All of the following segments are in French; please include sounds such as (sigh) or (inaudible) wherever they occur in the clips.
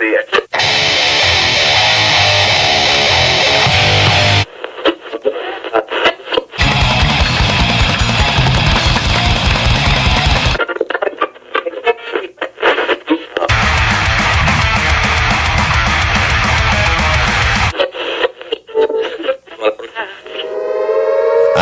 días.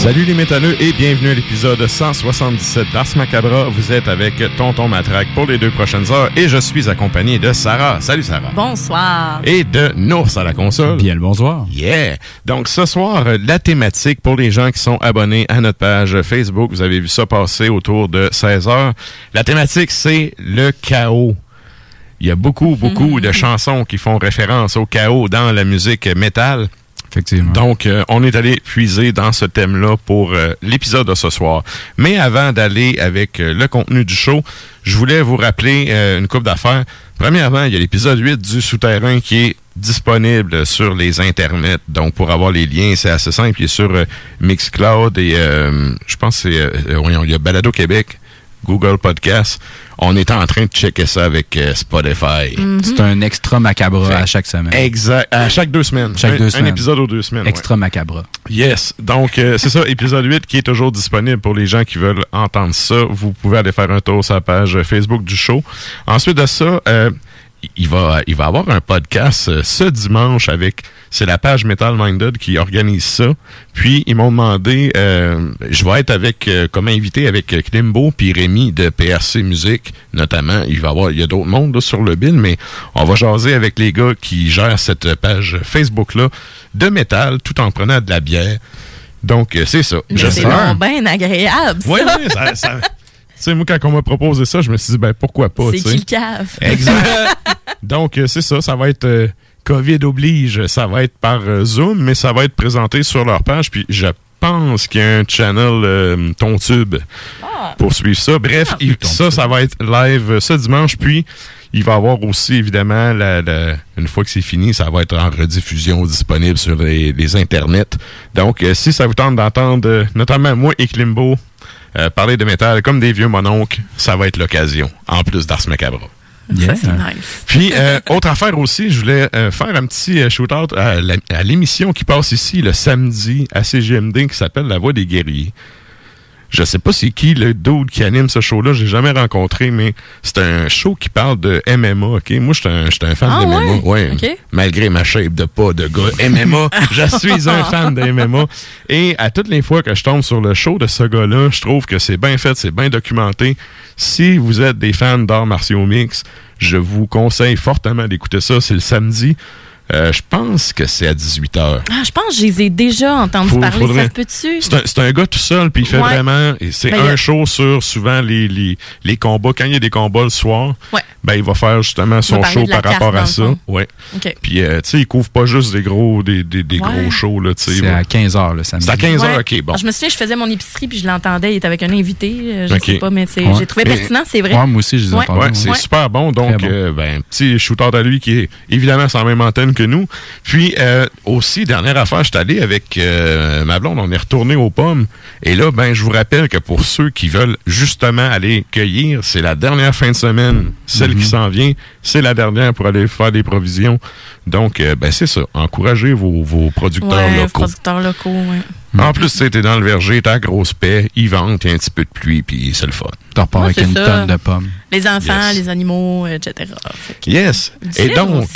Salut les métalleux et bienvenue à l'épisode 177 d'Ars Macabra. Vous êtes avec Tonton Matraque pour les deux prochaines heures et je suis accompagné de Sarah. Salut Sarah. Bonsoir. Et de Nours à la console. Bien le bonsoir. Yeah. Donc ce soir, la thématique pour les gens qui sont abonnés à notre page Facebook, vous avez vu ça passer autour de 16 heures. La thématique, c'est le chaos. Il y a beaucoup, beaucoup (laughs) de chansons qui font référence au chaos dans la musique métal. Donc, euh, on est allé puiser dans ce thème-là pour euh, l'épisode de ce soir. Mais avant d'aller avec euh, le contenu du show, je voulais vous rappeler une coupe d'affaires. Premièrement, il y a l'épisode 8 du Souterrain qui est disponible sur les internets. Donc, pour avoir les liens, c'est assez simple. Il est sur Mixcloud et je pense que c'est... il y a Balado Québec, Google Podcast. On est en train de checker ça avec euh, Spotify. C'est un extra macabre à chaque semaine. Exact. À chaque deux semaines. Chaque un, deux un semaines. épisode aux deux semaines. Extra macabre. Yes. Donc, euh, c'est ça, épisode 8 qui est toujours disponible pour les gens qui veulent entendre ça. Vous pouvez aller faire un tour sur la page Facebook du show. Ensuite de ça, euh, il va, il va avoir un podcast euh, ce dimanche avec, c'est la page Metal Minded qui organise ça. Puis ils m'ont demandé, euh, je vais être avec, euh, comme invité avec euh, Klimbo puis Rémi de PRC Musique, notamment. Il va y avoir, il y a d'autres mondes là, sur le bill, mais on va jaser avec les gars qui gèrent cette page Facebook là de métal, tout en prenant de la bière. Donc euh, c'est ça. C'est bien agréable, ça. Oui, oui, ça, ça- Tu sais, moi, quand on m'a proposé ça, je me suis dit, ben, pourquoi pas, tu C'est sais. qui le cave? Exact. (laughs) Donc, euh, c'est ça. Ça va être euh, COVID oblige. Ça va être par euh, Zoom, mais ça va être présenté sur leur page. Puis, je pense qu'il y a un channel euh, Tontube pour suivre ça. Bref, il- ça, ça va être live euh, ce dimanche. Puis, il va y avoir aussi, évidemment, la, la- une fois que c'est fini, ça va être en rediffusion disponible sur les, les internets. Donc, euh, si ça vous tente d'entendre, euh, notamment moi et Klimbo, parler de métal comme des vieux mononcles, ça va être l'occasion, en plus d'Ars Ça, c'est nice. Puis, euh, autre affaire aussi, je voulais euh, faire un petit euh, shout-out à à l'émission qui passe ici le samedi à CGMD qui s'appelle La Voix des guerriers. Je sais pas c'est qui le dude qui anime ce show-là, j'ai jamais rencontré, mais c'est un show qui parle de MMA, OK? Moi, un, j'étais un fan Ah de MMA. ouais? Ouais. OK. Malgré ma shape de pas de gars MMA, je suis un (laughs) fan de MMA. Et à toutes les fois que je tombe sur le show de ce gars-là, je trouve que c'est bien fait, c'est bien documenté. Si vous êtes des fans d'arts martiaux mix, Je vous conseille fortement d'écouter ça. C'est le samedi. Euh, je pense que c'est à 18h. Ah, je pense que je les ai déjà entendus Faut- parler. faudrait- Ça se peut-tu? C'est un, c'est un gars tout seul, puis il fait Ouais. vraiment. C'est Ben, un a- show sur souvent les, les, les combats. Quand il y a des combats le soir, Ouais. ben, il va faire justement son show par rapport à ça. Ouais. OK. Puis, euh, tu sais, il couvre pas juste des gros, des, des, des Ouais. gros shows, là, tu sais. C'est à 15h le samedi. C'est à 15 Ouais. h OK, bon. Alors, je me souviens, je faisais mon épicerie puis je l'entendais. Il était avec un invité. euh, Je OK. sais pas, mais j'ai trouvé Mais- pertinent, c'est vrai. Ouais, moi aussi, je les ai Ouais. entendus. Ouais, ouais. c'est Ouais. super bon. Donc, ben, petit shooter à lui qui est évidemment la même antenne que nous. Puis, euh, aussi, dernière affaire, je suis allé avec euh, ma blonde, on est retourné aux pommes. Et là, ben, je vous rappelle que pour ceux qui veulent justement aller cueillir, c'est la dernière fin de semaine. Celle Mhm. qui s'en vient, c'est la dernière pour aller faire des provisions. Donc, euh, ben, c'est ça. Encouragez vos, vos producteurs Ouais, locaux. producteurs locaux, ouais. En plus, tu sais, t'es dans le verger, t'as grosse paix, ils vendent, il y a un petit peu de pluie, puis c'est le fun. Tu repars avec une ça. tonne de pommes. Les enfants, Yes. les animaux, etc. Yes. Et donc,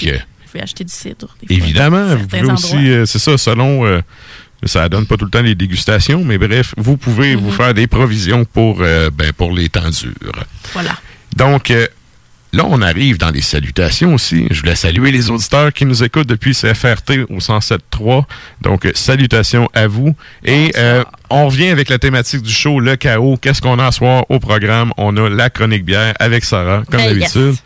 pouvez acheter du cidre. des Évidemment, vous pouvez endroits. aussi, euh, c'est ça, selon, euh, ça donne pas tout le temps les dégustations, mais bref, vous pouvez Mhm. vous faire des provisions pour, euh, ben, pour les temps durs. Voilà. Donc, euh, là, on arrive dans les salutations aussi. Je voulais saluer les auditeurs qui nous écoutent depuis CFRT au 107.3. Donc, salutations à vous. Et euh, on revient avec la thématique du show, le chaos. Qu'est-ce qu'on a à soir au programme? On a la chronique bière avec Sarah, comme Ben, d'habitude.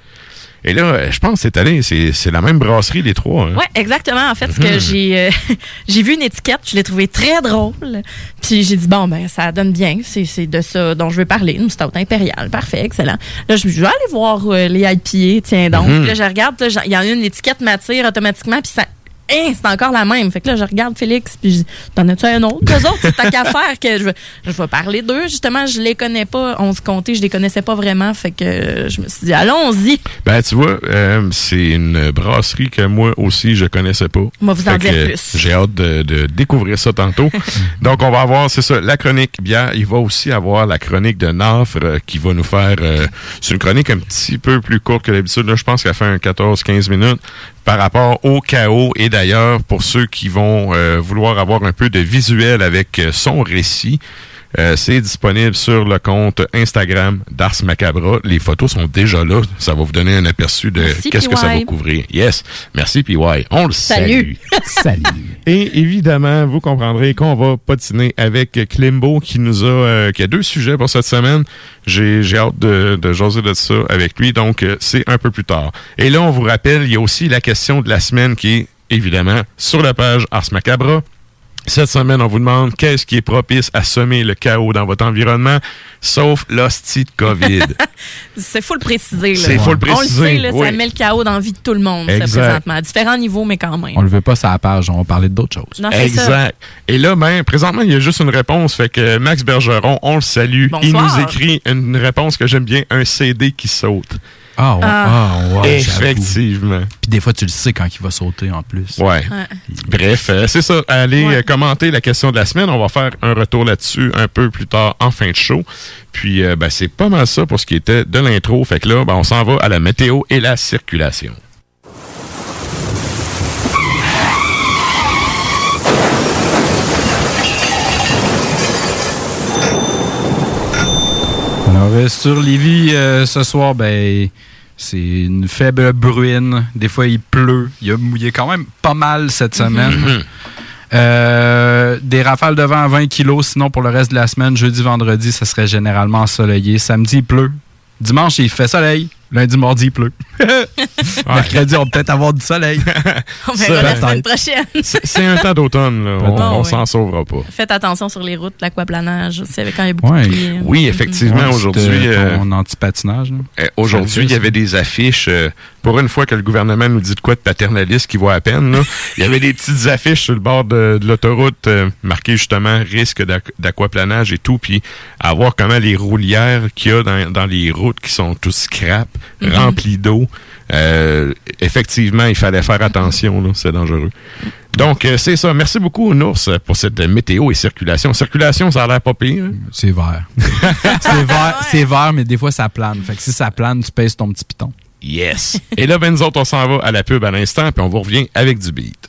Et là, je pense que cette année, c'est c'est la même brasserie, les trois. hein? Ouais, exactement. En fait, ce Mhm. que j'ai euh, (laughs) j'ai vu une étiquette, je l'ai trouvée très drôle. Puis j'ai dit bon ben ça donne bien, c'est c'est de ça dont je veux parler, une stout impériale, parfait, excellent. Là je, je vais aller voir euh, les IPA, tiens donc. Mhm. Puis là je regarde, il y en a une étiquette m'attire automatiquement puis ça Hein, c'est encore la même. Fait que là, je regarde Félix, puis je dis, t'en as-tu un autre? Eux autres, c'est ta qu'à faire que je vais, je vais parler d'eux. Justement, je les connais pas. On se comptait, je les connaissais pas vraiment. Fait que je me suis dit, allons-y. Ben, tu vois, euh, c'est une brasserie que moi aussi, je connaissais pas. Moi, vous en dire plus. J'ai hâte de, de découvrir ça tantôt. (laughs) Donc, on va avoir, c'est ça, la chronique bière. Il va aussi avoir la chronique de Nafre euh, qui va nous faire... euh, c'est une chronique un petit peu plus courte que d'habitude. Là, je pense qu'elle fait un 14-15 minutes par rapport au chaos. Et d'ailleurs, pour ceux qui vont euh, vouloir avoir un peu de visuel avec euh, son récit, euh, c'est disponible sur le compte Instagram d'Ars Macabra. Les photos sont déjà là. Ça va vous donner un aperçu de qu'est-ce que ça va couvrir. Yes. Merci, PY. On le Salut. salue. (laughs) Et évidemment, vous comprendrez qu'on va patiner avec Klimbo qui nous a euh, qui a deux sujets pour cette semaine. J'ai j'ai hâte de, de jaser de ça avec lui, donc euh, c'est un peu plus tard. Et là, on vous rappelle, il y a aussi la question de la semaine qui est évidemment sur la page Ars Macabra. Cette semaine, on vous demande qu'est-ce qui est propice à semer le chaos dans votre environnement, sauf l'hostie de COVID. (laughs) C'est faut le préciser. là. C'est faut le On le préciser, sait, là, oui. ça met le chaos dans la vie de tout le monde, ça, Exact. présentement. À différents niveaux, mais quand même. On le veut pas sur la page, on va parler d'autres choses. Non, c'est ça. Exact. Et là, ben, présentement, il y a juste une réponse. Fait que Max Bergeron, on le salue. Il Bonsoir. nous écrit une réponse que j'aime bien, un CD qui saute. Ah, ouais. Ah. Ah, ouais. Effectivement. Puis des fois, tu le sais quand il va sauter en plus. Ouais. Bref, euh, c'est ça. Allez Ouais. euh, commenter la question de la semaine. On va faire un retour là-dessus un peu plus tard en fin de show. Puis, euh, ben, c'est pas mal ça pour ce qui était de l'intro. Fait que là, ben, on s'en va à la météo et la circulation. Alors, euh, sur Lévis, euh, ce soir, ben, c'est une faible bruine. Des fois, il pleut. Il a mouillé quand même pas mal cette semaine. Euh, des rafales de vent à 20 kilos. Sinon, pour le reste de la semaine, jeudi, vendredi, ça serait généralement ensoleillé. Samedi, il pleut. Dimanche, il fait soleil. Lundi, mardi, il pleut. (laughs) Mercredi, on va peut-être avoir du soleil. (laughs) On verra la semaine prochaine. C'est un temps d'automne. là. On, on s'en sauvera pas. Faites attention sur les routes, l'aquaplanage. C'est quand il y a beaucoup Ouais. de pluie. Oui, effectivement, Ouais, aujourd'hui... c'était euh, ton anti-patinage. là. Euh, Aujourd'hui, il y avait des affiches. euh, pour une fois que le gouvernement nous dit de quoi de paternaliste qui voit à peine, là, (laughs) il y avait des petites affiches sur le bord de, de l'autoroute euh, marquées justement risque d'aquaplanage et tout, puis à voir comment les roulières qu'il y a dans, dans les routes qui sont tous scrap, Mhm. remplies d'eau. Euh, effectivement, il fallait faire attention, là, c'est dangereux. Donc, euh, c'est ça. Merci beaucoup, Nours, pour cette météo et circulation. Circulation, ça a l'air pas pire. hein? C'est vert. (laughs) c'est vert, c'est vert, mais des fois, ça plane. Fait que si ça plane, tu pèses ton petit piton. Yes. Et là, ben, nous autres, on s'en va à la pub à l'instant, puis on vous revient avec du beat.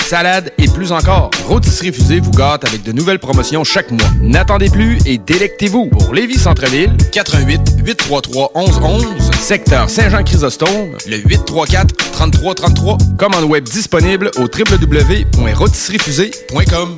salade et plus encore. Rôtisserie fusée vous gâte avec de nouvelles promotions chaque mois. N'attendez plus et délectez-vous. Pour Lévis Centre-Ville, 88 833 1111, secteur Saint-Jean-Chrysostome, le 834 3333. Commande web disponible au www.rotisseriefusée.com.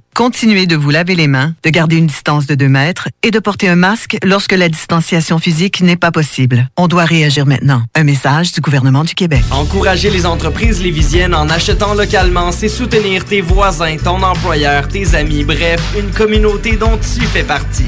Continuez de vous laver les mains, de garder une distance de 2 mètres et de porter un masque lorsque la distanciation physique n'est pas possible. On doit réagir maintenant. Un message du gouvernement du Québec. Encourager les entreprises lévisiennes en achetant localement, c'est soutenir tes voisins, ton employeur, tes amis, bref, une communauté dont tu fais partie.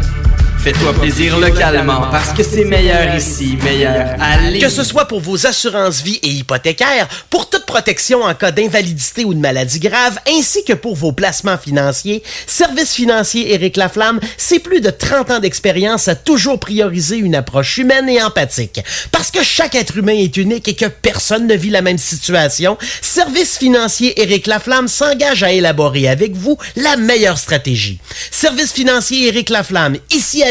Fais-toi plaisir localement parce que c'est meilleur ici, meilleur à. Que ce soit pour vos assurances vie et hypothécaires, pour toute protection en cas d'invalidité ou de maladie grave, ainsi que pour vos placements financiers, Service financier Éric Laflamme, c'est plus de 30 ans d'expérience à toujours prioriser une approche humaine et empathique. Parce que chaque être humain est unique et que personne ne vit la même situation, Service financier Éric Laflamme s'engage à élaborer avec vous la meilleure stratégie. Service financier Éric Laflamme, ici à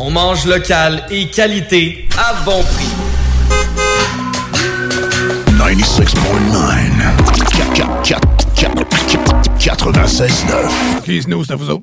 On mange local et qualité à bon prix. 96.9. Qui nous, c'est à vous autres?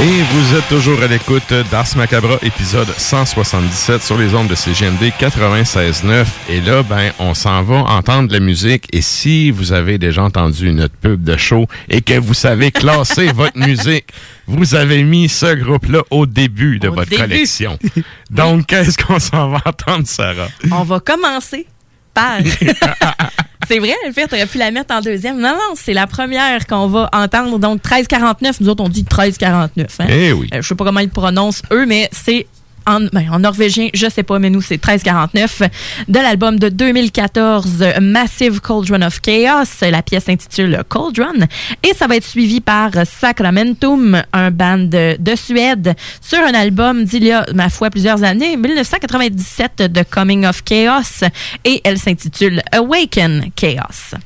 Et vous êtes toujours à l'écoute d'Ars Macabra, épisode 177 sur les ondes de CGMD 96.9. Et là, ben, on s'en va entendre de la musique. Et si vous avez déjà entendu notre pub de show et que vous savez classer (laughs) votre musique, vous avez mis ce groupe-là au début de Au votre début. collection. Donc, qu'est-ce qu'on s'en va entendre, Sarah? On va commencer (laughs) c'est vrai, le fait, t'aurais pu la mettre en deuxième. Non, non, c'est la première qu'on va entendre. Donc, 1349. Nous autres, on dit 1349. Hein? Eh oui. Euh, je sais pas comment ils prononcent eux, mais c'est en, ben, en norvégien, je sais pas, mais nous, c'est 1349. De l'album de 2014, Massive Cauldron of Chaos. La pièce s'intitule Cauldron. Et ça va être suivi par Sacramentum, un band de, de Suède, sur un album d'il y a, ma foi, plusieurs années, 1997, de Coming of Chaos. Et elle s'intitule Awaken Chaos.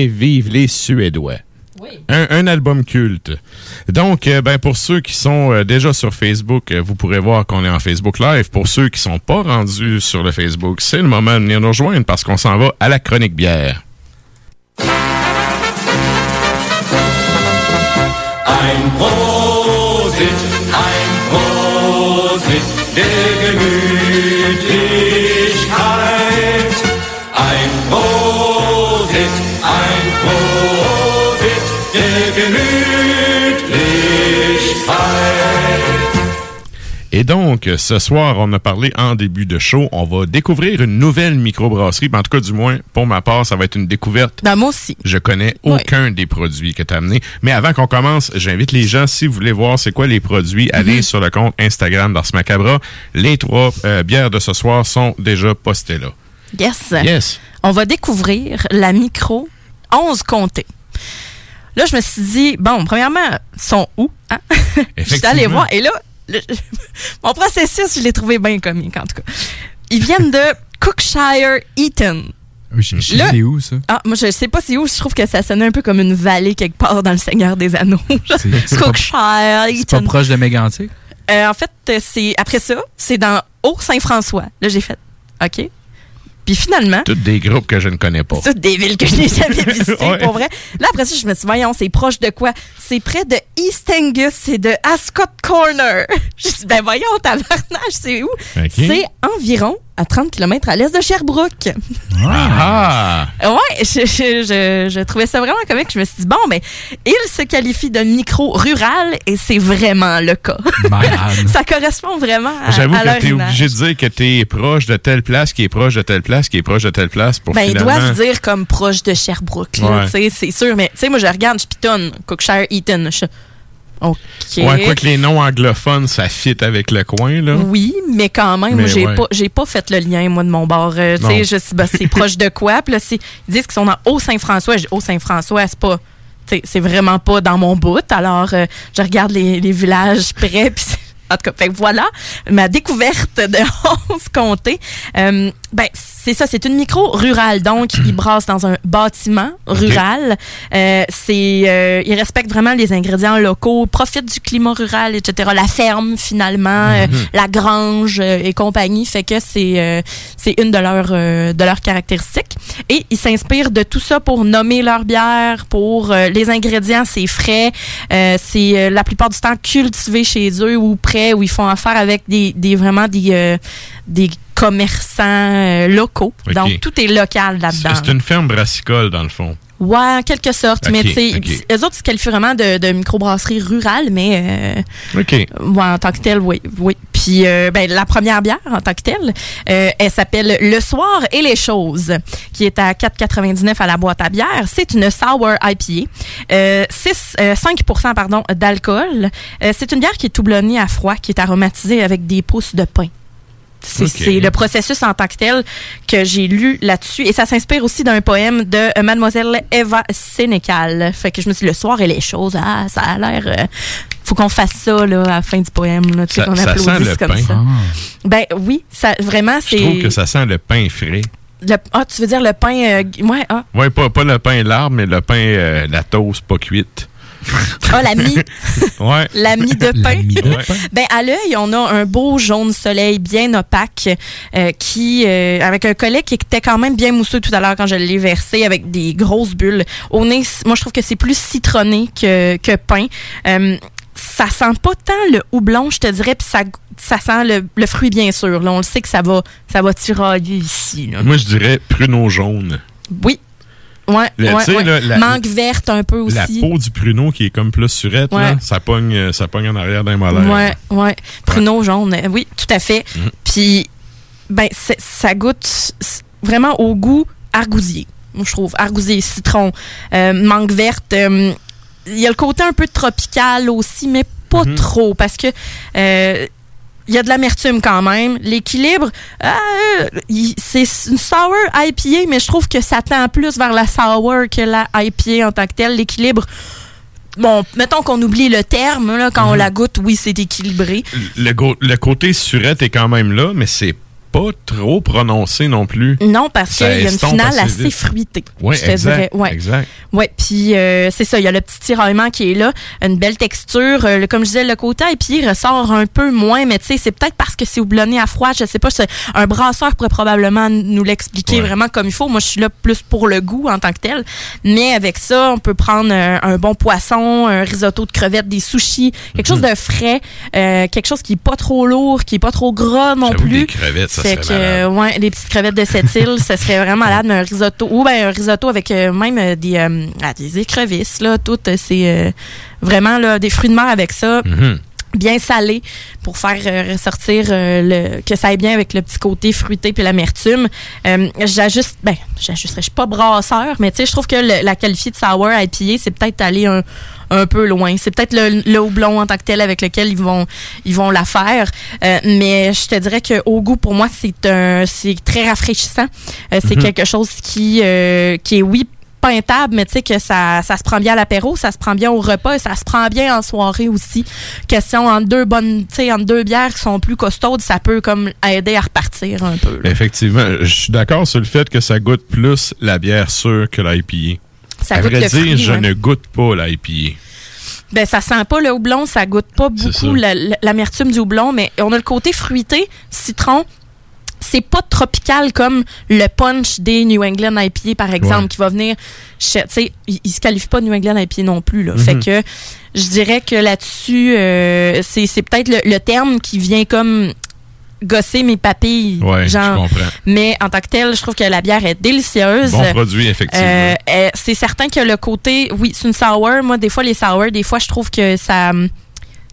Et vive les Suédois. Un, un album culte. Donc, euh, ben, pour ceux qui sont euh, déjà sur Facebook, euh, vous pourrez voir qu'on est en Facebook Live. Pour ceux qui sont pas rendus sur le Facebook, c'est le moment de venir nous rejoindre parce qu'on s'en va à la chronique bière. Ein Prosit, ein Prosit der Et donc, ce soir, on a parlé en début de show, on va découvrir une nouvelle microbrasserie. Ben, En tout cas, du moins, pour ma part, ça va être une découverte. Ben, moi aussi. Je connais aucun des produits que tu as amenés. Mais avant qu'on commence, j'invite les gens, si vous voulez voir c'est quoi les produits, allez Mhm. sur le compte Instagram d'Ars Macabra. Les trois euh, bières de ce soir sont déjà postées là. Yes. Yes. On va découvrir la micro 11 comtés. Là, je me suis dit, bon, premièrement, ils sont où? Hein? (laughs) je suis allée Effectivement. voir. Et là, le- (laughs) mon processus, je l'ai trouvé bien comique, en tout cas. Ils viennent de Cookshire Eaton. Oui, je sais où, ça? Ah, moi, je sais pas c'est où. Je trouve que ça sonnait un peu comme une vallée quelque part dans le Seigneur des Anneaux. Cookshire C'est pas Eaton. proche de Mégantic? Euh, en fait, c'est après ça, c'est dans Haut-Saint-François. Là, j'ai fait OK. Puis finalement, Toutes des groupes que je ne connais pas. toutes des villes que je n'ai (laughs) jamais visitées, Ouais. pour vrai. Là, après ça, je me suis dit, voyons, c'est proche de quoi? C'est près de East Angus, c'est de Ascot Corner. (laughs) Je me suis dit, ben voyons, tabarnage, c'est où? C'est environ à 30 km à l'est de Sherbrooke. Ah! Ouais, je, je, je, je trouvais ça vraiment comique. Je me suis dit, bon, ben, il se qualifie de micro rural et c'est vraiment le cas. (laughs) Ça correspond vraiment à, J'avoue que tu es image. obligé de dire que tu es proche de telle place, qui est proche de telle place, qui est proche de telle place pour Ben, ils finalement... doivent se dire comme proche de Sherbrooke, là, Ouais. tu sais, c'est sûr. Mais, tu sais, moi, je regarde, je pitonne, Cookshire Eaton. Je... OK. Ouais, quoi que les noms anglophones, ça fit avec le coin, là. Oui, mais quand même, j'ai ouais. pas, j'ai pas fait le lien, moi, de mon bord. Euh, tu sais, je ben, c'est (laughs) proche de quoi? Puis là, ils disent qu'ils sont dans Haut-Saint-François. Je dis, Haut-Saint-François, c'est pas, c'est vraiment pas dans mon bout. Alors, euh, je regarde les, les villages près, (laughs) puis en tout cas, fait voilà ma découverte de (laughs) 11 comtés. Euh, ben, c'est ça, c'est une micro rurale. Donc, ils brassent dans un bâtiment rural. Euh, c'est, euh, ils respectent vraiment les ingrédients locaux, profitent du climat rural, etc. La ferme, finalement, euh, Mhm. la grange euh, et compagnie. Fait que c'est, euh, c'est une de leurs, euh, de leurs caractéristiques. Et ils s'inspirent de tout ça pour nommer leur bière, pour euh, les ingrédients, c'est frais. Euh, c'est euh, la plupart du temps cultivé chez eux ou près, où ils font affaire avec des, des vraiment des, euh, des commerçants euh, locaux. Donc, tout est local là-dedans. C'est une ferme brassicole, dans le fond. Ouais, en quelque sorte. mais tu sais, eux autres, ils se qualifient vraiment de, de microbrasserie rurale, mais euh, OK. ouais, en tant que telle, oui. oui. Puis euh, ben, la première bière, en tant que telle, euh, elle s'appelle Le Soir et les Choses, qui est à 4,99 à la boîte à bière. C'est une sour IPA. Euh, 6, euh, 5% pardon, d'alcool. Euh, c'est une bière qui est houblonnée à froid, qui est aromatisée avec des pousses de pain. C'est c'est le processus en tant que tel que j'ai lu là-dessus. Et ça s'inspire aussi d'un poème de euh, Mademoiselle Eva Sénécal. Fait que je me suis dit, le soir et les choses, ah, ça a l'air... euh, faut qu'on fasse ça là, à la fin du poème. Là, tu sais, Ça- qu'on ça applaudisse sent le comme pain. ça. Ben oui, ça, vraiment, Je trouve c'est... que ça sent le pain frais. le- Ah, tu veux dire le pain... euh, ouais, ah. Ouais, pas, pas le pain l'arbre, mais le pain, euh, la toast pas cuite. Ah, la mie. (laughs) Ouais. La mie de pain. (laughs) Ben à l'œil, on a un beau jaune soleil bien opaque euh, qui euh, avec un collet qui était quand même bien mousseux tout à l'heure quand je l'ai versé avec des grosses bulles. Au nez, moi je trouve que c'est plus citronné que que pain. Euh, ça sent pas tant le houblon, je te dirais, puis ça ça sent le, le fruit bien sûr. Là, on le sait que ça va ça va tirailler ici. là. Moi, je dirais pruneau jaune. Oui. Ouais, Le- ouais, tu sais, ouais. là, la- Mangue verte un peu aussi. La peau du pruneau qui est comme plus surette, là, ça, pogne, euh, ça pogne en arrière d'un molaire. Ouais, ouais. Pruneau jaune, euh, oui, tout à fait. Mhm. Puis, ben, ça goûte vraiment au goût argousier. Moi, je trouve argousier, citron, euh, mangue verte. euh, Il y a le côté un peu tropical aussi, mais pas Mhm. trop, parce que euh, il y a de l'amertume quand même. L'équilibre, euh, c'est une sour IPA, mais je trouve que ça tend plus vers la sour que la IPA en tant que telle. L'équilibre, bon, mettons qu'on oublie le terme, là, quand on la goûte, oui, c'est équilibré. Le, le côté surette est quand même là, mais c'est pas trop prononcé non plus. Non, parce qu'il y a une finale assez, vite. fruitée. Je te exact, dirais. Ouais. exact. Ouais, puis euh, c'est ça, il y a le petit tiraillement qui est là, une belle texture. Euh, comme je disais, le côté épier ressort un peu moins, mais tu sais, c'est peut-être parce que c'est houblonné à froid, je sais pas. Un brasseur pourrait probablement nous l'expliquer vraiment comme il faut. Moi, je suis là plus pour le goût en tant que tel. Mais avec ça, on peut prendre un, un bon poisson, un risotto de crevettes, des sushis, quelque chose Mhm. de frais, euh, quelque chose qui est pas trop lourd, qui est pas trop gras non plus. des crevettes, ça Fait que, euh, ouais, les petites crevettes de cette île, ça serait vraiment malade, mais un risotto, ou ben un risotto avec euh, même euh, des, euh, ah, des écrevisses, là, tout, euh, c'est euh, vraiment là, des fruits de mer avec ça. Mhm. Bien salé pour faire euh, ressortir euh, le que ça aille bien avec le petit côté fruité puis l'amertume. Euh, j'ajuste ben j'ajusterais je suis pas brasseur mais tu sais je trouve que le- la qualifiée de sour IPA c'est peut-être aller un, un peu loin. C'est peut-être le, le houblon en tant que tel avec lequel ils vont ils vont la faire. Euh, mais je te dirais que au goût pour moi c'est un c'est très rafraîchissant. Euh, c'est Mhm. quelque chose qui euh, qui est oui peintable, mais tu sais que ça, ça se prend bien à l'apéro, ça se prend bien au repas et ça se prend bien en soirée aussi. Question entre deux bonnes, tu sais, entre deux bières qui sont plus costaudes, ça peut comme aider à repartir un peu. là. Effectivement, je suis d'accord sur le fait que ça goûte plus la bière sûre que l'IPA. Ça à goûte vrai le dire, fruit, je ouais. ne goûte pas l'IPA. Ben, ça sent pas le houblon, ça goûte pas beaucoup l'amertume du houblon, mais on a le côté fruité, citron. C'est pas tropical comme le punch des New England IPA, par exemple, Ouais. qui va venir. Tu sais, il, il se qualifie pas de New England IPA non plus. Là. Mhm. Fait que je dirais que là-dessus, euh, c'est c'est peut-être le, le terme qui vient comme gosser mes papilles. Ouais, je genre. comprends. Mais en tant que tel, je trouve que la bière est délicieuse. Bon produit, effectivement. Euh, euh, c'est certain que le côté, oui, c'est une sour. Moi, des fois, les sour, des fois, je trouve que ça,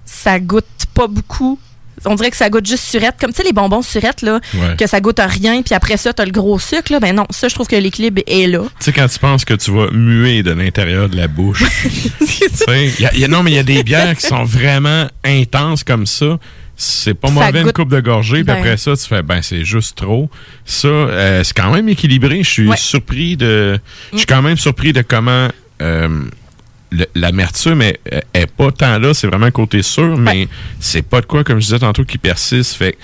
ça goûte pas beaucoup. On dirait que ça goûte juste surette. Comme, tu sais, les bonbons surettes, là, Ouais. que ça goûte à rien, puis après ça, t'as le gros sucre, là. Ben non, ça, je trouve que l'équilibre est là. Tu sais, quand tu penses que tu vas muer de l'intérieur de la bouche. (laughs) Tu sais, y a- y a- non, mais il y a des bières qui sont vraiment intenses comme ça. C'est pas mauvais une coupe de gorgée, puis après ça, tu fais, ben, c'est juste trop. Ça, euh, c'est quand même équilibré. Je suis Ouais. surpris de. Je suis quand même surpris de comment. euh, L'amertume est, est pas tant là, c'est vraiment côté sûr, mais c'est pas de quoi, comme je disais tantôt, qui persiste. Fait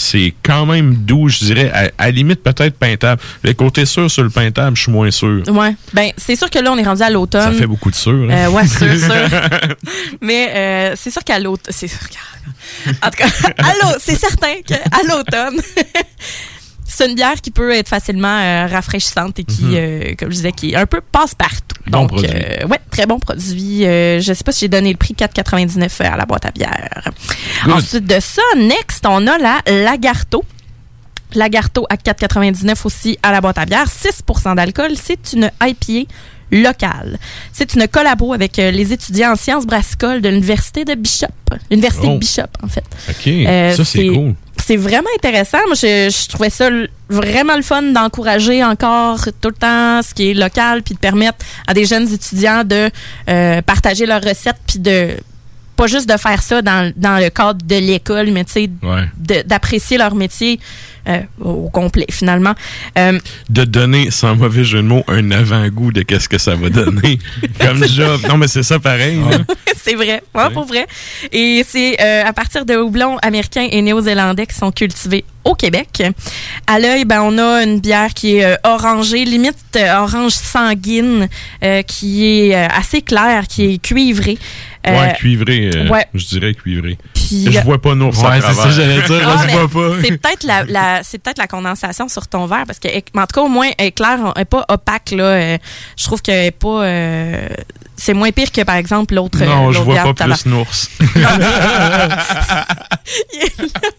c'est quand même doux, je dirais, à, limite peut-être peintable. Le côté sûr sur le peintable, je suis moins sûr. Ouais. Ben, c'est sûr que là, on est rendu à l'automne. Ça fait beaucoup de sûr. hein? Euh, ouais, sûr, (laughs) sûr. Mais euh, c'est sûr qu'à l'automne. C'est sûr qu'à- En tout cas, (laughs) c'est certain qu'à l'automne. (laughs) C'est une bière qui peut être facilement euh, rafraîchissante et qui, Mhm. euh, comme je disais, qui est un peu passe-partout. Bon Donc, produit. euh, ouais, très bon produit. Euh, je sais pas si j'ai donné le prix 4,99 à la boîte à bière. Good. Ensuite de ça, next, on a la Lagarto. Lagarto à 4,99 aussi à la boîte à bière. 6% d'alcool. C'est une IPA locale. C'est une collabo avec les étudiants en sciences brassicoles de l'Université de Bishop. L'Université Oh. de Bishop, en fait. OK, ça, c'est cool. C'est vraiment intéressant. Moi, je, je trouvais ça vraiment le fun d'encourager encore tout le temps ce qui est local, puis de permettre à des jeunes étudiants de euh, partager leurs recettes, puis de pas juste de faire ça dans, dans le cadre de l'école, mais tu sais, Ouais. d'apprécier leur métier euh, au complet, finalement. Euh, de donner, sans mauvais jeu de mots, un avant-goût de qu'est-ce que ça va donner (laughs) comme job. Non, mais c'est ça pareil. (laughs) c'est vrai, ouais, pour vrai. Et c'est euh, à partir de houblons américains et néo-zélandais qui sont cultivés au Québec. À l'œil, ben, on a une bière qui est euh, orangée, limite euh, orange sanguine, euh, qui est assez claire, qui est cuivrée. Ouais, cuivré. ouais. Je dirais cuivré. Puis, je euh, vois pas nos Ouais, c'est ça que j'allais dire. Je vois pas. C'est peut-être la, la- c'est peut-être la condensation sur ton verre parce que en tout cas au moins elle est claire, elle est pas opaque là. euh, je trouve qu'elle est pas euh, c'est moins pire que par exemple l'autre Non, je l'autre vois pas plus Nours. (laughs)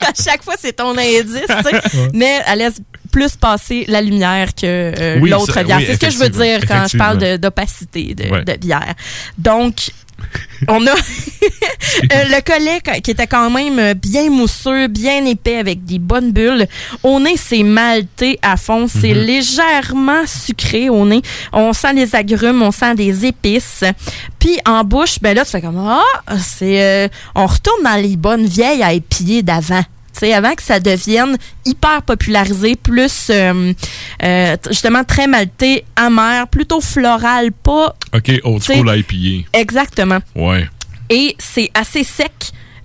à chaque fois, c'est ton indice, tu sais. Ouais. Mais elle laisse plus passer la lumière que euh, Oui, l'autre bière. oui, c'est ce que je veux dire quand je parle de- d'opacité de, Ouais. de bière. Donc, (laughs) on a (laughs) euh, le collet qu- qui était quand même euh, bien mousseux, bien épais avec des bonnes bulles. Au nez, c'est malté à fond. C'est Mhm. légèrement sucré au nez. On sent les agrumes, on sent des épices. Puis en bouche, ben là, tu fais comme ah, c'est euh, on retourne dans les bonnes vieilles à épier d'avant. Tu sais, avant que ça devienne hyper popularisé, plus euh, euh, justement très malté, amer, plutôt floral, pas OK, old T'sais- school IPA. exactement. Ouais. Et c'est assez sec.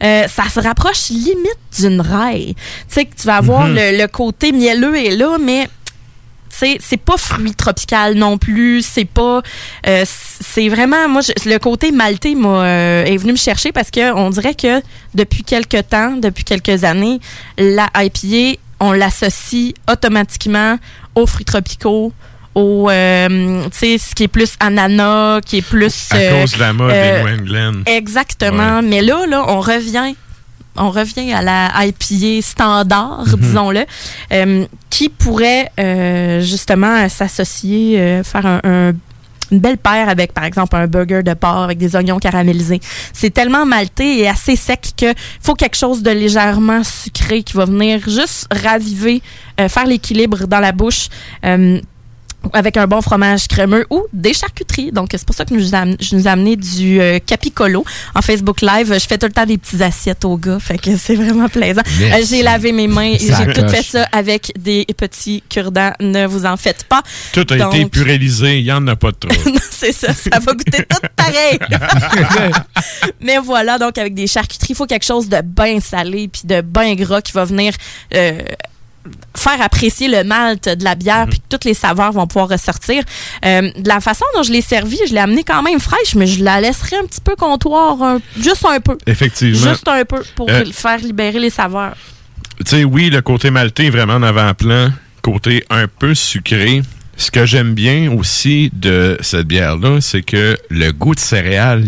euh, ça se rapproche limite d'une raille. Tu sais, que tu vas avoir Mhm. le, le côté mielleux est là, mais sais, c'est pas fruit tropical non plus. C'est pas. euh, c'est vraiment. Moi, je- le côté maltais m'a, euh, est venu me chercher parce que on dirait que depuis quelques temps, depuis quelques années, la IPA, on l'associe automatiquement aux fruits tropicaux. Au, euh, tu sais, ce qui est plus ananas, qui est plus. À euh, cause de la mode euh, des New England. Exactement. Mais là, là, on revient. On revient à la IPA standard, Mhm. disons-le, euh, qui pourrait euh, justement s'associer, euh, faire un, un- une belle paire avec, par exemple, un burger de porc avec des oignons caramélisés. C'est tellement maltais et assez sec que faut quelque chose de légèrement sucré qui va venir juste raviver, euh, faire l'équilibre dans la bouche. Avec un bon fromage crémeux ou des charcuteries. Donc, c'est pour ça que nous je nous ai amené du euh, Capicolo en Facebook Live. Je fais tout le temps des petites assiettes aux gars, fait que (laughs) c'est vraiment plaisant. Euh, j'ai lavé mes mains et j'ai tout fait ça avec des petits cure-dents. Ne vous en faites pas. Tout a été purélisé, il n'y en a pas de trop. (laughs) c'est ça, ça va goûter tout pareil. (laughs) Mais voilà, donc avec des charcuteries, il faut quelque chose de bien salé puis de bien gras qui va venir euh, faire apprécier le malt de la bière puis que toutes les saveurs vont pouvoir ressortir. Euh, de la façon dont je l'ai servi, je l'ai amené quand même fraîche, mais je la laisserai un petit peu comptoir, un- juste un peu. Effectivement. Juste un peu pour Euh, faire libérer les saveurs. tu sais, oui, le côté maltais est vraiment en avant-plan, côté un peu sucré. Ce que j'aime bien aussi de cette bière-là, c'est que le goût de céréales,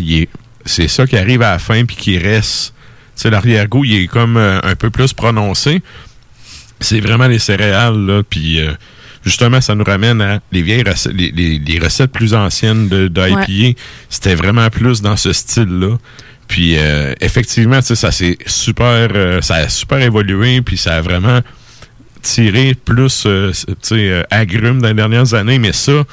c'est ça qui arrive à la fin puis qui reste. Sais, l'arrière-goût, il est comme euh, un peu plus prononcé. C'est vraiment les céréales, là, puis euh, justement, ça nous ramène à les vieilles recettes, les, les- les recettes plus anciennes de. Ouais. C'était vraiment plus dans ce style-là. Puis euh, effectivement, tu sais, ça s'est super, euh, ça a super évolué, puis ça a vraiment tiré plus, tu sais, agrumes dans les dernières années. Mais ça,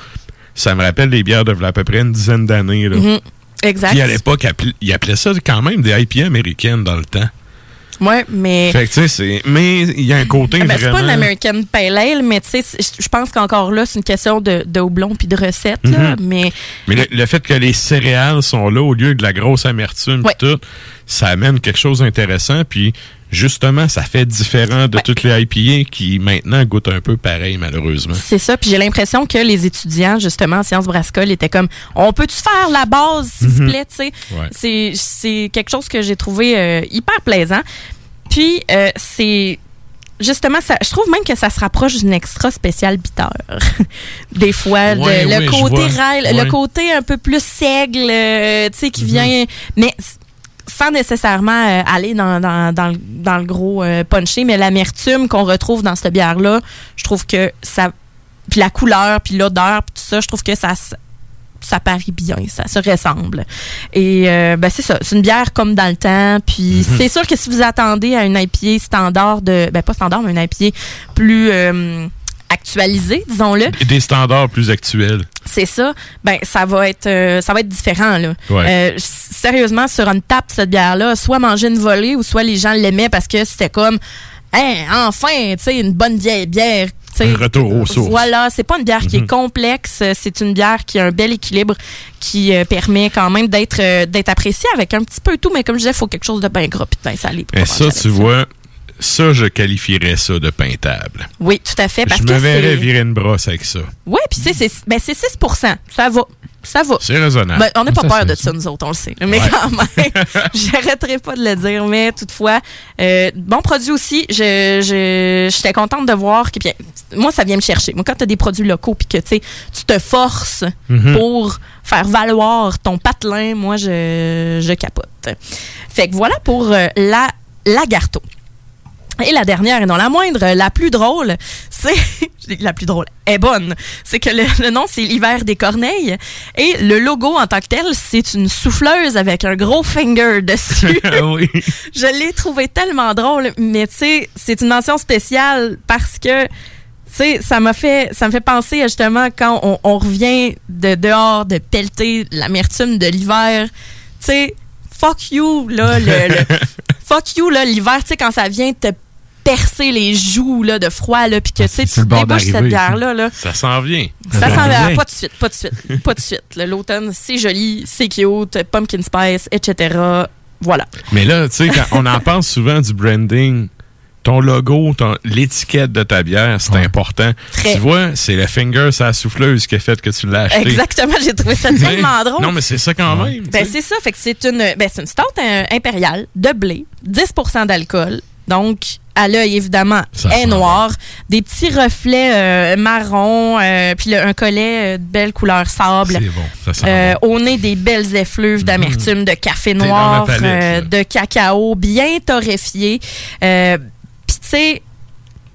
ça me rappelle les bières de à peu près une dizaine d'années. là. Mhm. Exact. Puis à l'époque, ils appelaient ça quand même des IPA américaines dans le temps. Ouais, mais. Fait que tu sais, c'est. Mais il y a un côté Ah ben, c'est pas une American Pale Ale, mais tu sais, je pense qu'encore là, c'est une question de, de houblon puis de recette. là, Mhm. Mais Mais le, le fait que les céréales sont là au lieu de la grosse amertume pis tout, ça amène quelque chose d'intéressant. Puis justement, ça fait différent de toutes les IPA qui maintenant goûtent un peu pareil, malheureusement. c'est ça. Puis j'ai l'impression que les étudiants, justement, en sciences Brascol, étaient comme on peut-tu faire la base, s'il vous Mhm. plaît, tu sais? Ouais. C'est- quelque chose que j'ai trouvé euh, hyper plaisant. Puis euh, c'est. Justement, ça, je trouve même que ça se rapproche d'une extra spéciale bitter. (laughs) Des fois, le- Ouais, côté rail, Ouais. le côté un peu plus seigle, euh, tu sais, qui vient. Mais sans nécessairement euh, aller dans, dans, dans, le- dans le gros euh, punché, mais l'amertume qu'on retrouve dans cette bière-là, je trouve que ça. Puis la couleur, puis l'odeur, puis tout ça, je trouve que ça, ça parie bien, ça se ressemble. Et euh, ben c'est ça, c'est une bière comme dans le temps. Puis Mhm. c'est sûr que si vous attendez à une IPA standard de, ben pas standard, mais une IPA plus actualisée, disons-le, Des standards plus actuels. c'est ça, ben ça va être euh, ça va être différent là. Ouais. Euh, sérieusement sur une table cette bière là, soit manger une volée ou soit les gens l'aimaient parce que c'était comme Hein, enfin, tu sais une bonne vieille bière. Un retour aux sources. Voilà, c'est pas une bière qui Mhm. est complexe, euh, c'est une bière qui a un bel équilibre qui euh, permet quand même d'être euh, d'être appréciée avec un petit peu tout mais comme je disais, il faut quelque chose de bien gras puis de bien salé. Et ça, tu vois, ça, je qualifierais ça de peintable. Oui, tout à fait parce Je que me verrais c'est virer une brosse avec ça. Oui, puis tu sais, c'est ben, c'est 6 Ça va. Ça va. C'est raisonnable. Ben, on n'a pas Ça, peur de ça. ça, nous autres, on le sait. Mais Ouais. quand même, (laughs) j'arrêterai pas de le dire. Mais toutefois, euh, bon produit aussi. Je, je, j'étais contente de voir que, puis, moi, ça vient me chercher. Moi, quand tu as des produits locaux puis que tu te forces Mhm. pour faire valoir ton patelin, moi, je, je capote. Fait que voilà pour euh, la Lagarto. Et la dernière, et non la moindre, la plus drôle, c'est. (laughs) La plus drôle est bonne. C'est que le, le nom, c'est l'hiver des corneilles. Et le logo en tant que tel, c'est une souffleuse avec un gros finger (laughs) dessus. oui. Je l'ai trouvé tellement drôle, mais tu sais, c'est une mention spéciale parce que. Tu sais, ça m'a fait, ça me fait penser justement quand on, on revient de dehors, de pelleter l'amertume de l'hiver. Tu sais, fuck you, là, le, le- (laughs) fuck you, là, l'hiver, tu sais, quand ça vient te percer les joues, là, de froid, là, puis que, tu sais, tu débouches cette d'arriver, bière-là, là. Ça s'en vient. Ça s'en va. Pas de suite, pas de suite, pas de suite. Le- L'automne, c'est joli, c'est cute, pumpkin spice, etc. Voilà. Mais là, tu sais, quand on en parle souvent du branding, ton logo, ton- l'étiquette de ta bière, c'est important. Très. Tu vois, c'est le finger, c'est la souffleuse qui a fait que tu l'as acheté. Exactement, j'ai trouvé ça tellement drôle. Non, mais c'est ça quand même. Ben, c'est ça. Fait que c'est une, ben, c'est une stout euh, impériale de blé, 10% d'alcool. Donc, à l'œil, évidemment, est noir. Des petits reflets euh, marron, euh, puis un collet euh, de belle couleur sable. C'est bon, ça sent Euh, Au nez, des belles effluves d'amertume, de café noir, palette, de cacao, bien torréfié. Puis, tu sais,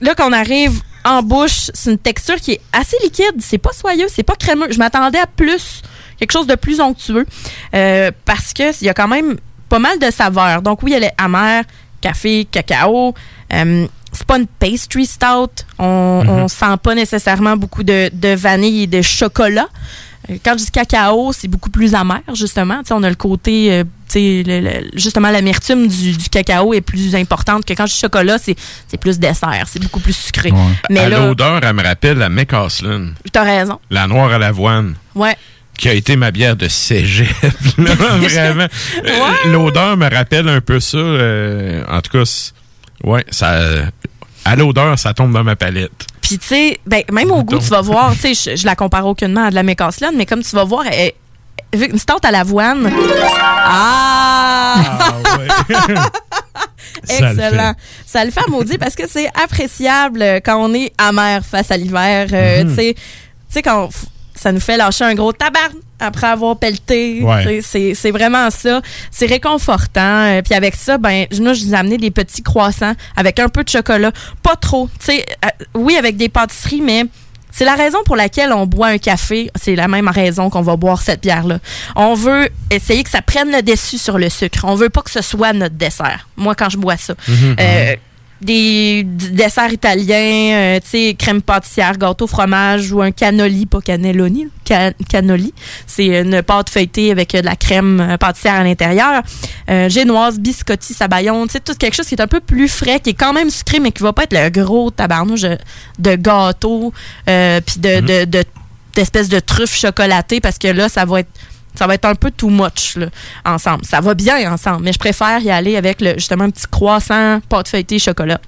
là, qu'on arrive en bouche, c'est une texture qui est assez liquide. C'est pas soyeux, c'est pas crémeux. Je m'attendais à plus, quelque chose de plus onctueux. parce que il y a quand même pas mal de saveurs. Donc, oui, elle est amère, café, cacao. Euh, c'est pas une pastry stout. On, Mhm. on sent pas nécessairement beaucoup de, de vanille et de chocolat. Euh, Quand je dis cacao, c'est beaucoup plus amer, justement. On a le côté, euh, le- le- justement, l'amertume du, du cacao est plus importante que quand je dis chocolat, c'est plus dessert, c'est beaucoup plus sucré. Mais l'odeur, elle me rappelle la McCaslin, t'as raison. la noire à l'avoine. Ouais. qui a été ma bière de cégep. (laughs) là, (laughs) vraiment. L'odeur me rappelle un peu ça. euh, en tout cas, ouais, ça, à l'odeur, ça tombe dans ma palette. Puis, tu sais, ben, même au (laughs) goût, tu vas voir, tu sais, je, je la compare aucunement à de la mécaslane, mais comme tu vas voir, elle, vu qu'une stout à l'avoine. Ah! (laughs) Le Excellent. Ça le fait à maudit parce que c'est appréciable quand on est amer face à l'hiver. euh, Mhm. Tu sais, tu sais, quand ça nous fait lâcher un gros tabarn après avoir pelleté. Ouais. C'est vraiment ça. C'est réconfortant. Euh, Puis avec ça, ben, je- vous ai amené des petits croissants avec un peu de chocolat. Pas trop. Euh, oui, avec des pâtisseries, mais c'est la raison pour laquelle on boit un café. C'est la même raison qu'on va boire cette bière-là. On veut essayer que ça prenne le dessus sur le sucre. On veut pas que ce soit notre dessert. Moi, quand je bois ça. Mhm. Euh, des desserts italiens, euh, tu sais, crème pâtissière, gâteau fromage ou un cannoli, pas cannelloni, ca- cannoli. C'est une pâte feuilletée avec euh, de la crème euh, pâtissière à l'intérieur. Euh, génoise, biscotti, sabayon, tu sais, tout quelque chose qui est un peu plus frais, qui est quand même sucré, mais qui va pas être le gros tabarnouche de, de gâteau, euh, puis de, de, de- d'espèces de truffes chocolatées, parce que là, ça va être ça va être un peu too much là, ensemble. Ça va bien ensemble, mais je préfère y aller avec le, justement un petit croissant, pâte feuilletée, chocolat.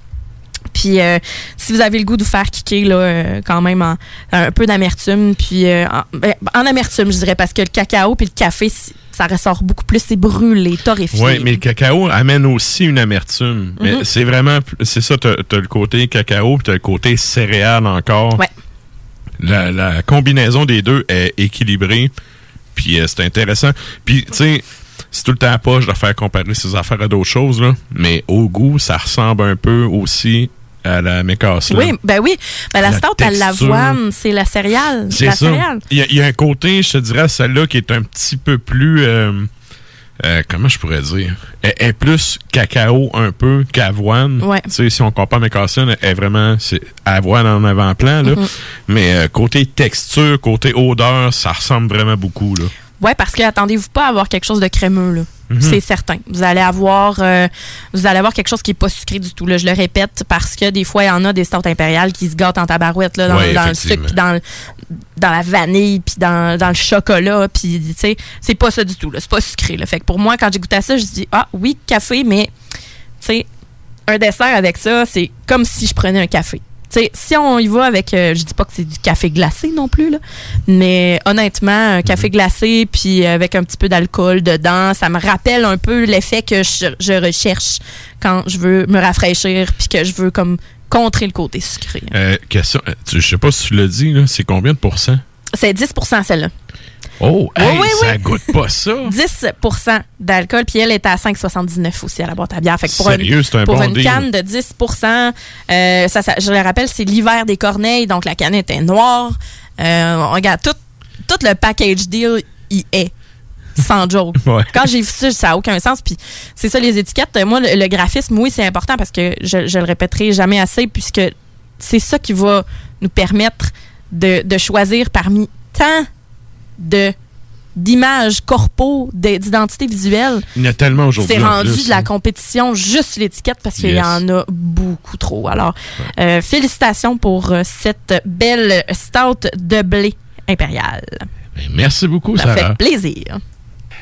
Puis euh, si vous avez le goût de vous faire kicker là, euh, quand même en- un peu d'amertume, puis euh, en, ben, en amertume je dirais parce que le cacao puis le café ça ressort beaucoup plus, c'est brûlé, torréfié. Oui, mais le cacao amène aussi une amertume. Mais Mhm. c'est vraiment, c'est ça, t'as as le côté cacao, puis t'as le côté céréales encore. Ouais. La, la combinaison des deux est équilibrée, puis euh, c'est intéressant. Puis, tu sais, c'est tout le temps pas, je dois faire comparer ces affaires à d'autres choses, là, mais au goût, ça ressemble un peu aussi à la mécasse. Oui, ben oui. Ben, la, La stout à l'avoine, c'est la céréale. C'est la ça. céréale. Il y, a, il y a un côté, je te dirais, celle-là qui est un petit peu plus. euh, euh, comment je pourrais dire? Elle est plus cacao un peu qu'avoine. Ouais. Tu sais, si on compare mes cassines, elle est vraiment c'est avoine en avant-plan. là. Mhm. Mais euh, côté texture, côté odeur, ça ressemble vraiment beaucoup. Là. Ouais, parce que attendez-vous pas à avoir quelque chose de crémeux là. Mhm. C'est certain. Vous allez avoir euh, vous allez avoir quelque chose qui est pas sucré du tout là, je le répète parce que des fois il y en a des stouts impériales qui se gâtent en tabarouette là dans, Ouais, dans le sucre puis dans la vanille puis dans, dans le chocolat puis tu sais, c'est pas ça du tout là, c'est pas sucré là. Fait que pour moi quand j'ai goûté à ça, je dis ah oui, café mais tu sais un dessert avec ça, c'est comme si je prenais un café. Sais, si on y va avec, euh, je dis pas que c'est du café glacé non plus, là, mais honnêtement, un café glacé puis avec un petit peu d'alcool dedans, ça me rappelle un peu l'effet que je, je recherche quand je veux me rafraîchir puis que je veux comme contrer le côté sucré. Euh, question, euh, je sais pas si tu l'as dit, c'est combien de pourcents? C'est 10% celle-là. Oh, Oui, hey, oui, ça oui. goûte pas ça. (laughs) 10% d'alcool, puis elle est à 5,79 aussi à la boîte à bière. Fait que pour Sérieux, une, c'est un pour bon une deal. canne de 10 euh, ça, ça- je le rappelle, c'est l'hiver des corneilles, donc la canne était noire. Euh, on regarde, tout, tout le package deal y est. Sans (laughs) joke. Ouais. Quand j'ai vu ça, ça n'a aucun sens. Puis c'est ça, les étiquettes. Moi, le, le graphisme, oui, c'est important parce que je, je le répéterai jamais assez, puisque c'est ça qui va nous permettre de, de choisir parmi tant de d'images corpo, de- d'identité visuelle. Il y en a tellement aujourd'hui. C'est en rendu plus, de la hein. compétition juste l'étiquette parce qu'il Yes. y en a beaucoup trop. Alors, euh, félicitations pour euh, cette belle stout de blé impérial. Ben, Merci beaucoup, Ça Sarah. fait plaisir.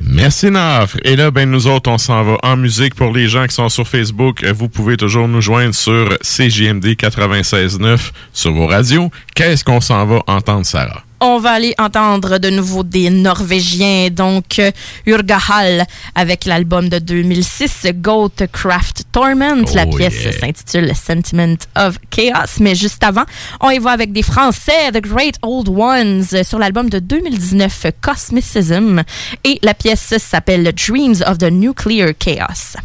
Merci Nafre. Et là, ben nous autres, on s'en va en musique. Pour les gens qui sont sur Facebook, euh, vous pouvez toujours nous joindre sur CJMD 96.9 sur vos radios. Qu'est-ce qu'on s'en va entendre, Sarah? On va aller entendre de nouveau des Norvégiens, donc euh, Urgahal avec l'album de 2006, Goat Craft Torment. la Oh, pièce yeah. s'intitule Sentiment of Chaos. Mais juste avant, on y va avec des Français, The Great Old Ones, sur l'album de 2019, Cosmicism. Et la pièce s'appelle Dreams of the Nuclear Chaos.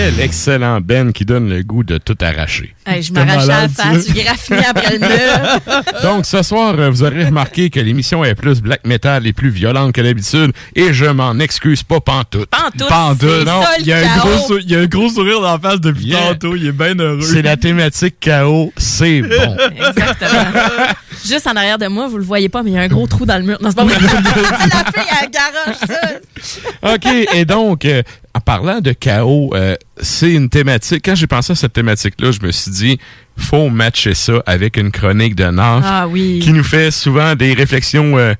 Quel excellent Ben qui donne le goût de tout arracher. Hey, je m'arrachais la face, j'ai graffiné après le mur. (laughs) Donc, ce soir, euh, vous aurez remarqué que l'émission est plus black metal et plus violente que d'habitude, et je m'en excuse pas pantoute. Pantoute, Pantoute, non. ça, le Il y, a un gros sou- il y a un gros sourire dans la face depuis tantôt, il est bien heureux. C'est la thématique chaos, c'est bon. Exactement. Juste en arrière de moi, vous le voyez pas, mais il y a un gros trou dans le mur. Non, c'est pas vrai. (laughs) (laughs) la fille, elle garoche ça. OK, et donc, euh, en parlant de chaos, euh, c'est une thématique. Quand j'ai pensé à cette thématique-là, je me suis dit, faut matcher ça avec une chronique de Naf Ah oui. qui nous fait souvent des réflexions euh,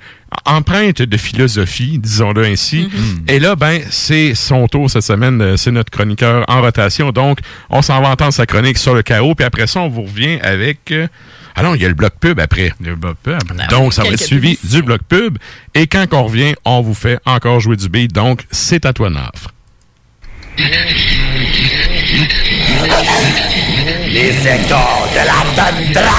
empreintes de philosophie, disons-le ainsi. Mm-hmm. Et là, ben, c'est son tour cette semaine. euh, C'est notre chroniqueur en rotation. Donc, on s'en va entendre sa chronique sur le chaos. Puis après ça, on vous revient avec... euh, ah non, il y a le bloc pub après. Le bloc pub. Donc, ça va être suivi du bloc pub. Et quand on revient, on vous fait encore jouer du beat. Donc, c'est à toi, Naf. Les échos de la tundra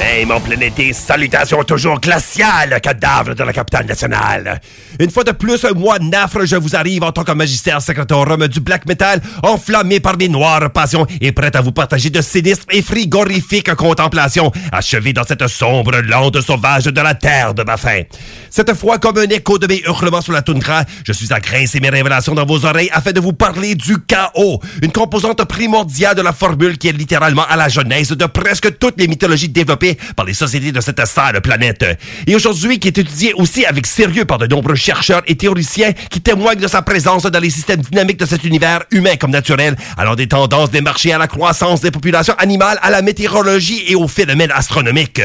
Hey, mon planété, salutations toujours glaciales, cadavre de la capitale nationale. Une fois de plus, moi, Nafre, je vous arrive en tant que magistère secrétorum du black metal, enflammé par mes noires passions et prêt à vous partager de sinistres et frigorifiques contemplations, achevé dans cette sombre lande sauvage de la terre de ma faim. Cette fois, comme un écho de mes hurlements sur la toundra, je suis à grincer mes révélations dans vos oreilles afin de vous parler du chaos, une composante primordiale de la formule qui est littéralement à la genèse de presque toutes les mythologies développées par les sociétés de cette sale planète. Et aujourd'hui, qui est étudiée aussi avec sérieux par de nombreux chercheurs et théoriciens qui témoignent de sa présence dans les systèmes dynamiques de cet univers humain comme naturel, allant des tendances des marchés à la croissance des populations animales, à la météorologie et aux phénomènes astronomiques.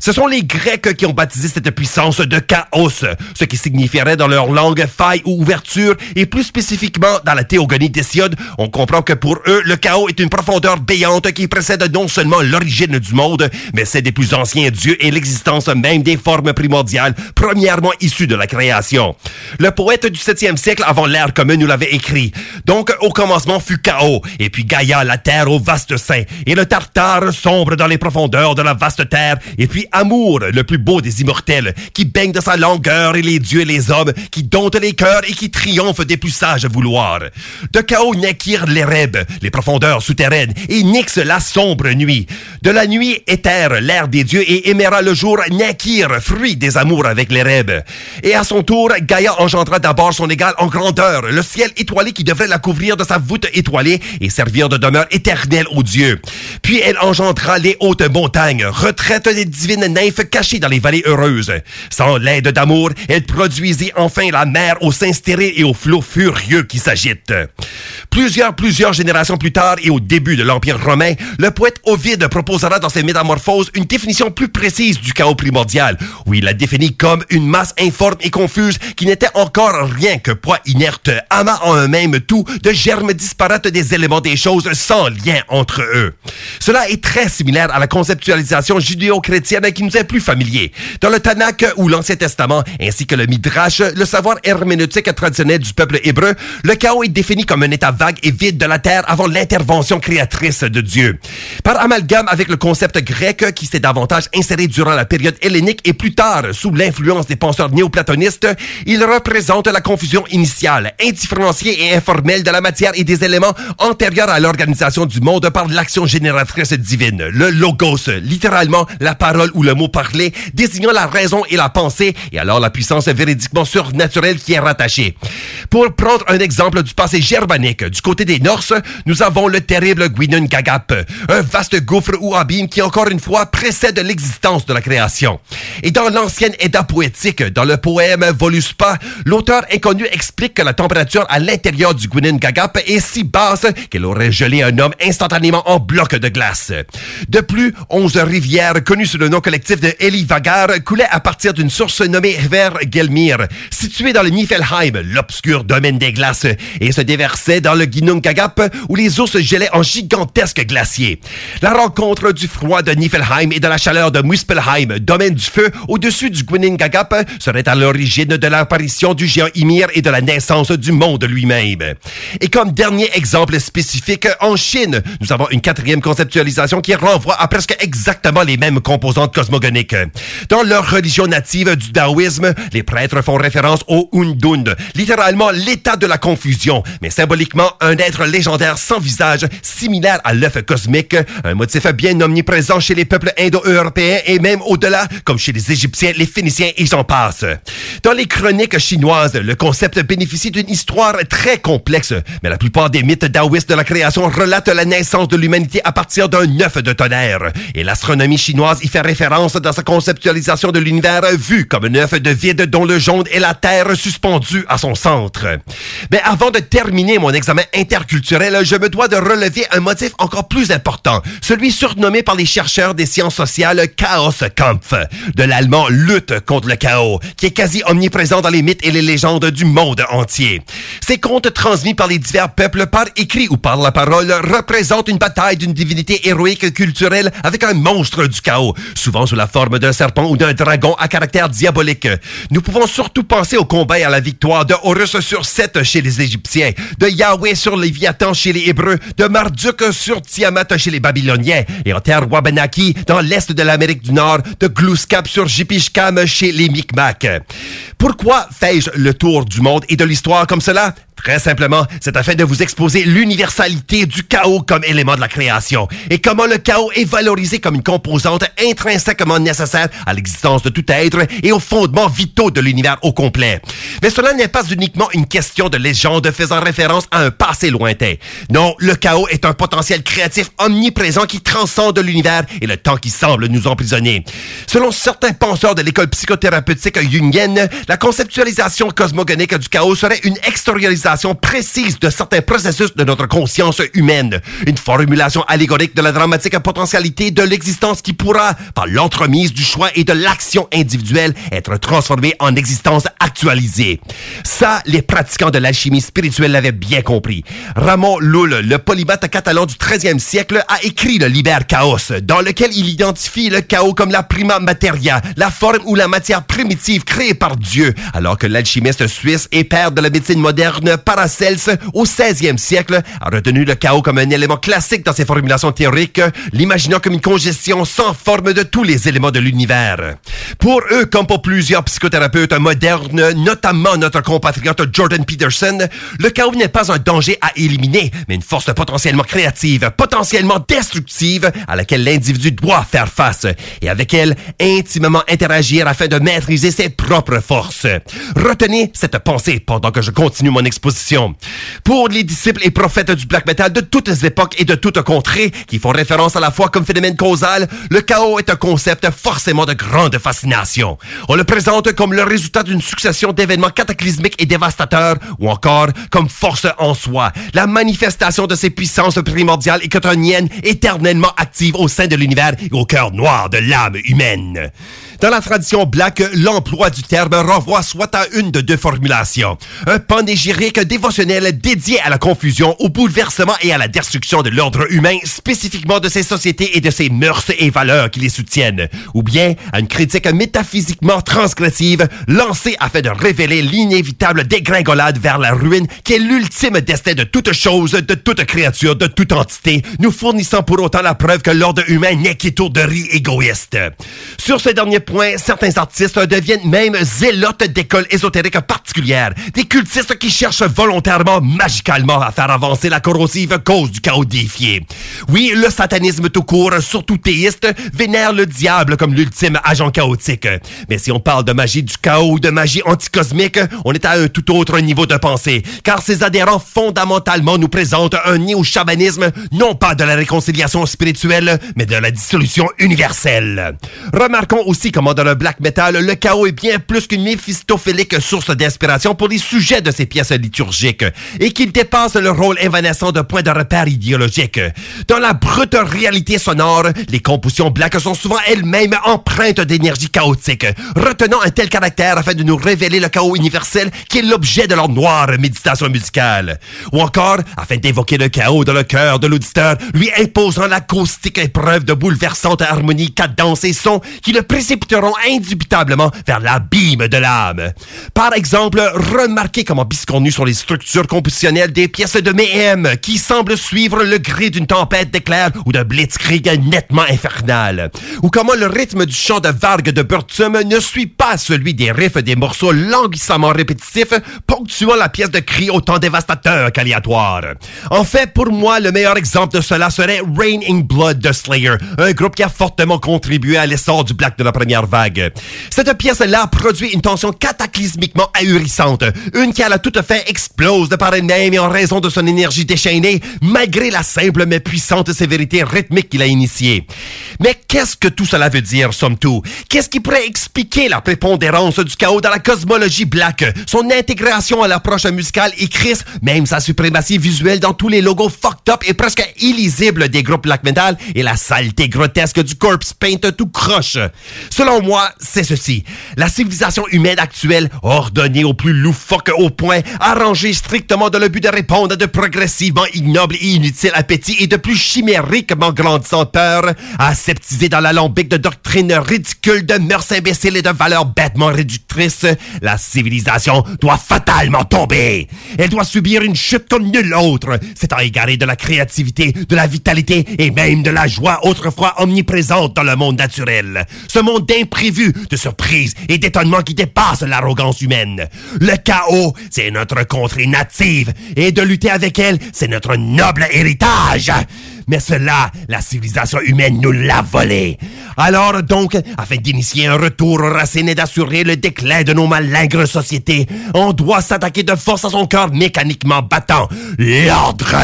Ce sont les Grecs qui ont baptisé cette puissance de chaos ce qui signifierait dans leur langue faille ou ouverture, et plus spécifiquement dans la théogonie d'Hésiode, on comprend que pour eux, le chaos est une profondeur béante qui précède non seulement l'origine du monde, mais celle des plus anciens dieux et l'existence même des formes primordiales, premièrement issues de la création. Le poète du 7e siècle avant l'ère commune nous l'avait écrit. Donc, au commencement fut chaos, et puis Gaïa, la terre au vaste sein, et le Tartare sombre dans les profondeurs de la vaste terre, et puis Amour, le plus beau des immortels, qui baigne de sa langueur et les dieux et les hommes, qui dompte les cœurs et qui triomphe des plus sages vouloirs. De chaos naquirent les rêves, les profondeurs souterraines, et nix la sombre nuit. De la nuit éther l'air des dieux et éméra le jour naquirent, fruit des amours avec les rêves. Et à son tour, Gaïa engendra d'abord son égal en grandeur, le ciel étoilé qui devrait la couvrir de sa voûte étoilée et servir de demeure éternelle aux dieux. Puis elle engendra les hautes montagnes, retraite des divines nymphes cachées dans les vallées heureuses. Sans l'aide d'amour, elle produisit enfin la mer au sein stérile et aux flots furieux qui s'agitent. Plusieurs, plusieurs générations plus tard et au début de l'Empire romain, le poète Ovide proposera dans ses métamorphoses une définition plus précise du chaos primordial, où il la définit comme une masse informe et confuse qui n'était encore rien que poids inerte, amas en un même tout de germes disparates des éléments des choses sans lien entre eux. Cela est très similaire à la conceptualisation judéo-chrétienne qui nous est plus familier. Dans le Tanakh ou l'Ancien Testament, ainsi que le Midrash, le savoir herméneutique traditionnel du peuple hébreu, le chaos est défini comme un état vague et vide de la terre avant l'intervention créatrice de Dieu. Par amalgame avec le concept grec qui s'est davantage inséré durant la période hellénique et plus tard sous l'influence des penseurs néoplatonistes, il représente la confusion initiale, indifférenciée et informelle de la matière et des éléments antérieurs à l'organisation du monde par l'action génératrice divine, le logos, littéralement la parole ou le mot parlé, désignant la raison et la pensée, et alors la puissance véridiquement surnaturelle qui est rattachée. Pour prendre un exemple du passé germanique, du côté des Norses, nous avons le terrible Gwynun Gagap, un vaste gouffre ou abîme qui encore une fois précède l'existence de la création. Et dans l'ancienne Edda poétique, dans le poème L'auteur inconnu explique que la température à l'intérieur du Gwynun Gagap est si basse qu'elle aurait gelé un homme instantanément en bloc de glace. De plus, onze rivières connues sous le nom collectif de Elivagar coulaient à partir d'une source nommée Ver Gelmir, située dans le Niflheim, l'obscur domaine des glaces, et se déversaient dans le Ginnungagap où les eaux se gelaient en gigantesques glaciers. La rencontre du froid de Niflheim et de la chaleur de Muspelheim, domaine du feu au-dessus du Gwinnungagap, serait à l'origine de l'apparition du géant Ymir et de la naissance du monde lui-même. Et comme dernier exemple spécifique, en Chine, nous avons une quatrième conceptualisation qui renvoie à presque exactement les mêmes composantes cosmogoniques. Dans leur religion native du taoïsme, les prêtres font référence au Undund, littéralement l'état de la confusion, mais symboliquement un être légendaire sans visage, similaire à l'œuf cosmique, un motif bien omniprésent chez les peuples indo-européens et même au-delà, comme chez les Égyptiens, les Phéniciens et j'en passe. Chroniques chinoises, le concept bénéficie d'une histoire très complexe, mais la plupart des mythes taoïstes de la création relatent la naissance de l'humanité à partir d'un œuf de tonnerre. Et l'astronomie chinoise y fait référence dans sa conceptualisation de l'univers vu comme un œuf de vide dont le jaune est la Terre suspendue à son centre. Mais avant de terminer mon examen interculturel, je me dois de relever un motif encore plus important, celui surnommé par les chercheurs des sciences sociales Chaoskampf, de l'allemand lutte contre le chaos, qui est quasi omniprésent dans les mythes et les légendes du monde entier. Ces contes transmis par les divers peuples par écrit ou par la parole représentent une bataille d'une divinité héroïque culturelle avec un monstre du chaos, souvent sous la forme d'un serpent ou d'un dragon à caractère diabolique. Nous pouvons surtout penser au combat et à la victoire de Horus sur Seth chez les Égyptiens, de Yahweh sur Léviathan chez les Hébreux, de Marduk sur Tiamat chez les Babyloniens, et en terre Wabanaki, dans l'est de l'Amérique du Nord, de Glooskap sur Jipishkam chez les Micmacs. Pourquoi fais-je le tour du monde et de l'histoire comme cela? Très simplement, c'est afin de vous exposer l'universalité du chaos comme élément de la création et comment le chaos est valorisé comme une composante intrinsèquement nécessaire à l'existence de tout être et aux fondements vitaux de l'univers au complet. Mais cela n'est pas uniquement une question de légende faisant référence à un passé lointain. Non, le chaos est un potentiel créatif omniprésent qui transcende l'univers et le temps qui semble nous emprisonner. Selon certains penseurs de l'école psychothérapeutique jungienne, la conceptualisation cosmogonique du chaos serait une extériorisation précise de certains processus de notre conscience humaine. Une formulation allégorique de la dramatique potentialité de l'existence qui pourra, par l'entremise du choix et de l'action individuelle, être transformée en existence actualisée. Ça, les pratiquants de l'alchimie spirituelle l'avaient bien compris. Ramon Lull, le polybate catalan du 13e siècle, a écrit le Liber Chaos, dans lequel il identifie le chaos comme la prima materia, la forme ou la matière primitive créée par Dieu, alors que l'alchimiste suisse et père de la médecine moderne Paracels, au 16e siècle, a retenu le chaos comme un élément classique dans ses formulations théoriques, l'imaginant comme une congestion sans forme de tous les éléments de l'univers. Pour eux, comme pour plusieurs psychothérapeutes modernes, notamment notre compatriote Jordan Peterson, le chaos n'est pas un danger à éliminer, mais une force potentiellement créative, potentiellement destructive, à laquelle l'individu doit faire face, et avec elle, intimement interagir afin de maîtriser ses propres forces. Retenez cette pensée pendant que je continue mon Pour les disciples et prophètes du black metal de toutes les époques et de toutes contrées, qui font référence à la fois comme phénomène causal, le chaos est un concept forcément de grande fascination. On le présente comme le résultat d'une succession d'événements cataclysmiques et dévastateurs, ou encore comme force en soi, la manifestation de ces puissances primordiales et quotidiennes éternellement actives au sein de l'univers et au cœur noir de l'âme humaine. Dans la tradition black, l'emploi du terme renvoie soit à une de deux formulations. Un panégyrique dévotionnel dédié à la confusion, au bouleversement et à la destruction de l'ordre humain, spécifiquement de ses sociétés et de ses mœurs et valeurs qui les soutiennent. Ou bien à une critique métaphysiquement transgressive, lancée afin de révéler l'inévitable dégringolade vers la ruine qui est l'ultime destin de toute chose, de toute créature, de toute entité, nous fournissant pour autant la preuve que l'ordre humain n'est qu'étourderie égoïste. Sur ce dernier point, certains artistes deviennent même zélotes d'écoles ésotériques particulières, des cultistes qui cherchent volontairement, magicalement, à faire avancer la corrosive cause du chaos déifié. Oui, le satanisme tout court, surtout théiste, vénère le diable comme l'ultime agent chaotique. Mais si on parle de magie du chaos ou de magie anticosmique, on est à un tout autre niveau de pensée, car ces adhérents fondamentalement nous présentent un néo-chamanisme, non pas de la réconciliation spirituelle, mais de la dissolution universelle. Remarquons aussi comment dans le black metal, le chaos est bien plus qu'une méphistophilique source d'inspiration pour les sujets de ces pièces liturgiques, et qu'il dépasse le rôle évanescent de point de repère idéologique. Dans la brute réalité sonore, les compositions black sont souvent elles-mêmes empreintes d'énergie chaotique, retenant un tel caractère afin de nous révéler le chaos universel qui est l'objet de leur noire méditation musicale. Ou encore, afin d'évoquer le chaos dans le cœur de l'auditeur, lui imposant l'acoustique épreuve de bouleversante harmonie, cadence et son qui le précipiteront indubitablement vers l'abîme de l'âme. Par exemple, remarquez comment biscornu sont les structures compositionnelles des pièces de Mayhem qui semblent suivre le gré d'une tempête d'éclairs ou d'un blitzkrieg nettement infernal. Ou comment le rythme du chant de Varg de Burtum ne suit pas celui des riffs des morceaux languissamment répétitifs ponctuant la pièce de cri autant dévastateur qu'aléatoire. En fait, pour moi, le meilleur exemple de cela serait Rain in Blood de Slayer, un groupe qui a fortement contribué à l'essor du black de la première vague. Cette pièce-là produit une tension cataclysmiquement ahurissante, une qui à la toute fin explose de par elle-même et en raison de son énergie déchaînée, malgré la simple mais puissante sévérité rythmique qu'il a initiée. Mais qu'est-ce que tout cela veut dire, somme toute? Qu'est-ce qui pourrait expliquer la prépondérance du chaos dans la cosmologie black, son intégration à l'approche musicale et Chris, même sa suprématie visuelle dans tous les logos fucked up et presque illisibles des groupes black metal et la saleté grotesque du corpse paint tout croche? Selon moi, c'est ceci. La civilisation humaine actuelle, ordonnée au plus loufoque au point, arrangée strictement dans le but de répondre à de progressivement ignobles et inutiles appétits et de plus chimériquement grandissantes peurs, aseptisée dans l'alambic de doctrines ridicules, de mœurs imbéciles et de valeurs bêtement réductrices, la civilisation doit fatalement tomber. Elle doit subir une chute comme nulle autre, s'étant égarée de la créativité, de la vitalité et même de la joie autrefois omniprésente dans le monde naturel. Ce monde d'imprévus, de surprises et d'étonnements qui dépasse l'arrogance humaine. Le chaos, c'est notre contrée native et de lutter avec elle, c'est notre noble héritage. Mais cela, la civilisation humaine nous l'a volé. Alors donc, afin d'initier un retour aux racines et d'assurer le déclin de nos malingres sociétés, on doit s'attaquer de force à son corps mécaniquement battant, l'ordre.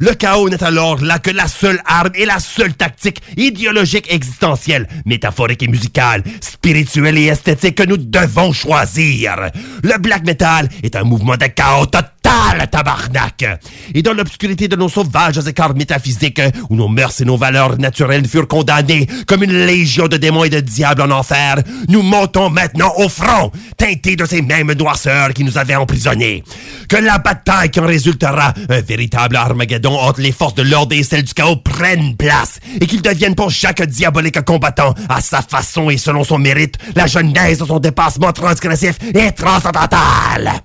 Le chaos n'est alors là que la seule arme et la seule tactique idéologique existentielle, métaphorique et musicale, spirituelle et esthétique que nous devons choisir. Le black metal est un mouvement de chaos total totale, tabarnak! Et dans l'obscurité de nos sauvages écarts métaphysiques, où nos mœurs et nos valeurs naturelles furent condamnées comme une légion de démons et de diables en enfer, nous montons maintenant au front, teintés de ces mêmes noirceurs qui nous avaient emprisonnés. Que la bataille qui en résultera, un véritable Armageddon entre les forces de l'ordre et celles du chaos, prenne place, et qu'il devienne pour chaque diabolique combattant, à sa façon et selon son mérite, la genèse de son dépassement transgressif et transcendantal.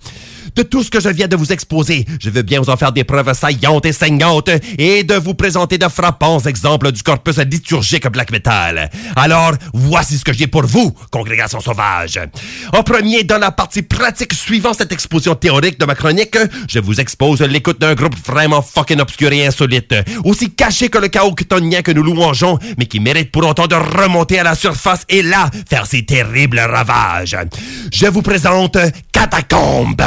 De tout ce que je viens de vous exposer, je veux bien vous en faire des preuves saillantes et saignantes et de vous présenter de frappants exemples du corpus liturgique black metal. Alors, voici ce que j'ai pour vous, congrégation sauvage. En premier, dans la partie pratique suivant cette exposition théorique de ma chronique, je vous expose l'écoute d'un groupe vraiment fucking obscur et insolite, aussi caché que le chaos chtonien que nous louangeons, mais qui mérite pour autant de remonter à la surface et là, faire ses terribles ravages. Je vous présente Catacombe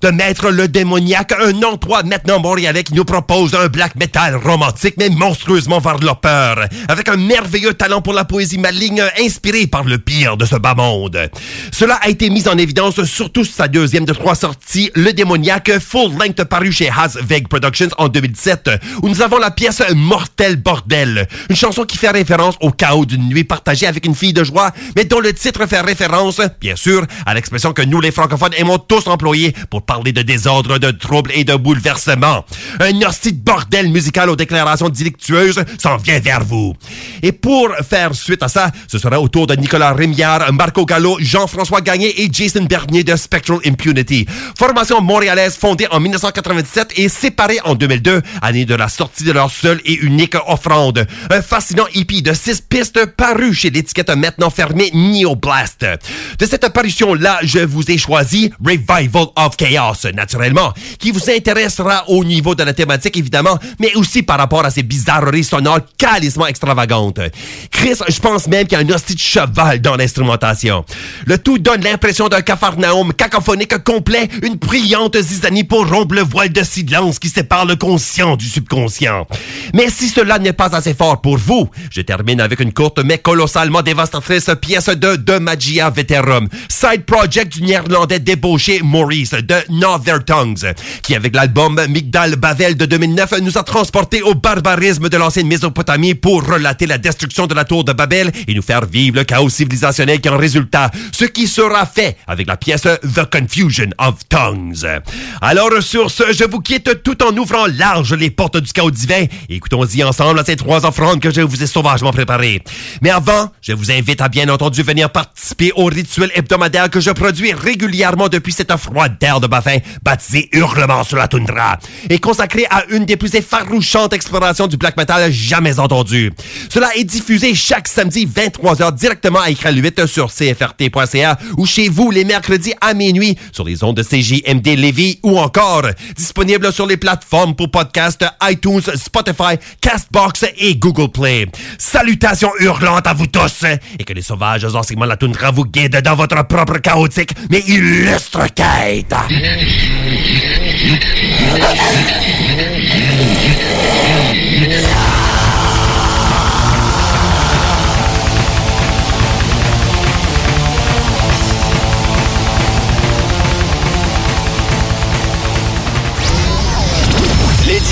de Maître le démoniaque, un endroit maintenant montréalais qui nous propose un black metal romantique mais monstrueusement varlopeur, avec un merveilleux talent pour la poésie maligne inspiré par le pire de ce bas monde. Cela a été mis en évidence surtout sur sa deuxième de trois sorties, Le démoniaque, full length paru chez Hasveg Productions en 2017, où nous avons la pièce Mortel Bordel, une chanson qui fait référence au chaos d'une nuit partagée avec une fille de joie, mais dont le titre fait référence, bien sûr, à l'expression que nous les francophones aimons tous employer pour parler de désordre, de troubles et de bouleversements. Un hostie de bordel musical aux déclarations délictueuses s'en vient vers vous. Et pour faire suite à ça, ce sera au tour de Nicolas Rémiard, Marco Gallo, Jean-François Gagné et Jason Bernier de Spectral Impunity. Formation montréalaise fondée en 1997 et séparée en 2002, année de la sortie de leur seule et unique offrande. Un fascinant hippie de six pistes paru chez l'étiquette maintenant fermée Neoblast. De cette apparition-là, je vous ai choisi Revival of Chaos, naturellement, qui vous intéressera au niveau de la thématique, évidemment, mais aussi par rapport à ces bizarreries sonores calissement extravagantes. Chris, je pense même qu'il y a un hostie de cheval dans l'instrumentation. Le tout donne l'impression d'un cafarnaum cacophonique complet, une brillante zizanie pour rompre le voile de silence qui sépare le conscient du subconscient. Mais si cela n'est pas assez fort pour vous, je termine avec une courte mais colossalement dévastatrice pièce de The Magia Veterum, side project du néerlandais débauché Maurice de Northern Tongues, qui avec l'album Migdal Bavel de 2009 nous a transporté au barbarisme de l'ancienne Mésopotamie pour relater la destruction de la tour de Babel et nous faire vivre le chaos civilisationnel qui en résulta, ce qui sera fait avec la pièce The Confusion of Tongues. Alors sur ce, je vous quitte tout en ouvrant large les portes du chaos divin. Écoutons-y ensemble ces trois offrandes que je vous ai sauvagement préparées. Mais avant, je vous invite à bien entendu venir participer au rituel hebdomadaire que je produis régulièrement depuis cette froide terre de Baptisé Hurlement sur la toundra, et consacré à une des plus effarouchantes explorations du black metal jamais entendues. Cela est diffusé chaque samedi 23h directement à écran 8 sur cfrt.ca ou chez vous les mercredis à minuit sur les ondes de CJMD Lévis ou encore disponible sur les plateformes pour podcast iTunes, Spotify, Castbox et Google Play. Salutations hurlantes à vous tous et que les sauvages enseignements de la toundra vous guident dans votre propre chaotique mais illustre quête. Yeah.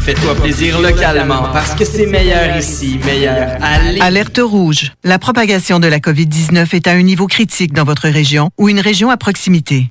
Fais-toi plaisir localement parce que c'est meilleur ici, meilleur Lévis. Alerte rouge. La propagation de la COVID-19 est à un niveau critique dans votre région ou une région à proximité.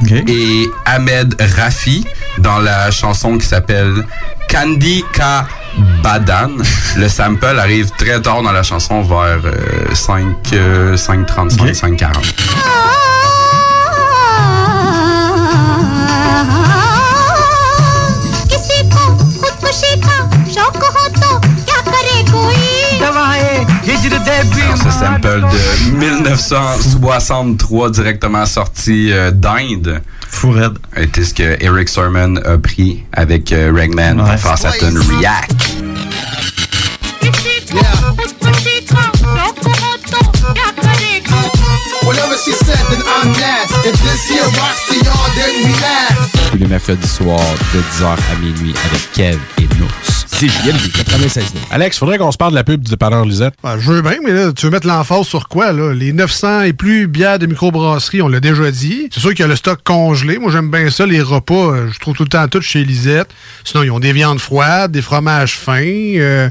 Bolshe et Ahmed Rafi dans la chanson qui s'appelle Candy Ka Badan. (laughs) Le sample arrive très tard dans la chanson, vers euh, 5, euh, 5.35, 5.40. Alors, ce sample de 1963 directement sorti euh, d'Inde. Fourette. Était ce que Eric Sermon a pris avec euh, Ragman ouais. face à Ton React. Tous les mercredis soirs de 10h à minuit avec Kev et nous. C'est JMD 96 Alex, faudrait qu'on se parle de la pub du dépanneur Lisette. Ben, je veux bien, mais là, tu veux mettre l'emphase sur quoi, là? Les 900 et plus bières de microbrasserie, on l'a déjà dit. C'est sûr qu'il y a le stock congelé. Moi, j'aime bien ça, les repas. Je trouve tout le temps tout chez Lisette. Sinon, ils ont des viandes froides, des fromages fins, euh,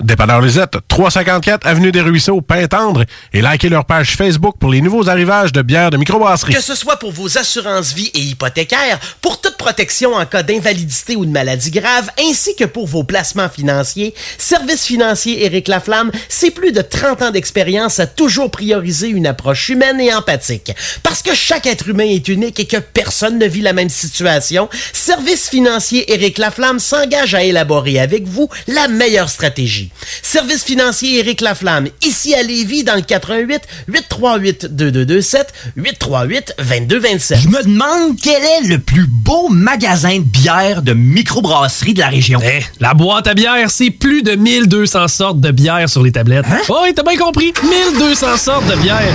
Dépanneur Lisette, 354 Avenue des Ruisseaux, Pintendre, et likez leur page Facebook pour les nouveaux arrivages de bières de microbrasserie. Que ce soit pour vos assurances vie et hypothécaires, pour toute protection en cas d'invalidité ou de maladie grave, ainsi que pour vos placements financiers, Service financier Éric Laflamme, c'est plus de 30 ans d'expérience à toujours prioriser une approche humaine et empathique. Parce que chaque être humain est unique et que personne ne vit la même situation, Service financier Éric Laflamme s'engage à élaborer avec vous la meilleure stratégie. Service financier Éric Laflamme, ici à Lévis, dans le 88 838 2227 838 2227. Je me demande quel est le plus beau magasin de bière de microbrasserie de la région. Eh, la boîte à bière, c'est plus de 1200 sortes de bière sur les tablettes. Oh, oui, t'as bien compris. 1200 sortes de bière.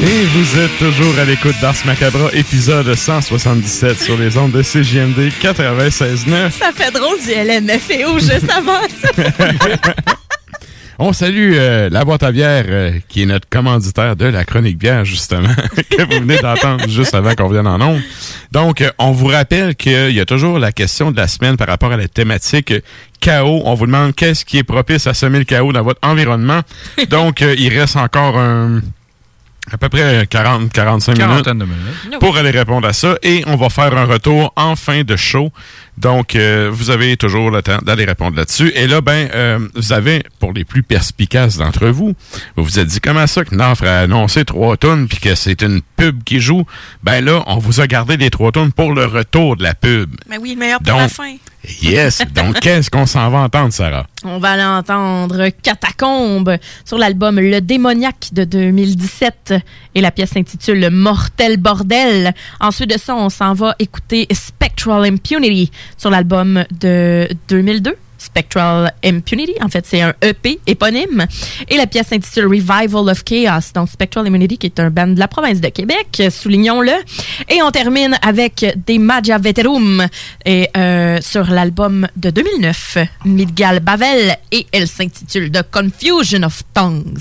Et vous êtes toujours à l'écoute d'Ars Macabra, épisode 177 sur les ondes de CJMD 96.9. Ça fait drôle du LMFAO juste avant ça. (laughs) On salue euh, la boîte à bière euh, qui est notre commanditaire de la chronique bière, justement, (laughs) que vous venez d'entendre juste avant qu'on vienne en ondes. Donc, euh, on vous rappelle qu'il y a toujours la question de la semaine par rapport à la thématique chaos. On vous demande qu'est-ce qui est propice à semer le chaos dans votre environnement. (laughs) Donc, euh, il reste encore un à peu près 40, 45 minutes, minutes. pour aller répondre à ça. Et on va faire un retour en fin de show. Donc, euh, vous avez toujours le temps d'aller répondre là-dessus. Et là, ben, euh, vous avez, pour les plus perspicaces d'entre vous, vous vous êtes dit comment ça que Nafre a annoncé trois tonnes puis que c'est une pub qui joue? Ben là, on vous a gardé les trois tonnes pour le retour de la pub. Mais oui, le meilleur pour Donc, la fin. Yes. Donc, (laughs) qu'est-ce qu'on s'en va entendre, Sarah? On va aller entendre Catacombe sur l'album Le Démoniaque de 2017 et la pièce s'intitule Mortel Bordel. Ensuite de ça, on s'en va écouter Spectral Impunity sur l'album de 2002 Spectral Impunity. En fait, c'est un EP éponyme. Et la pièce s'intitule Revival of Chaos. Donc, Spectral Immunity, qui est un band de la province de Québec, soulignons-le. Et on termine avec des Magia Veterum et, euh, sur l'album de 2009, Midgal Bavel. Et elle s'intitule The Confusion of Tongues.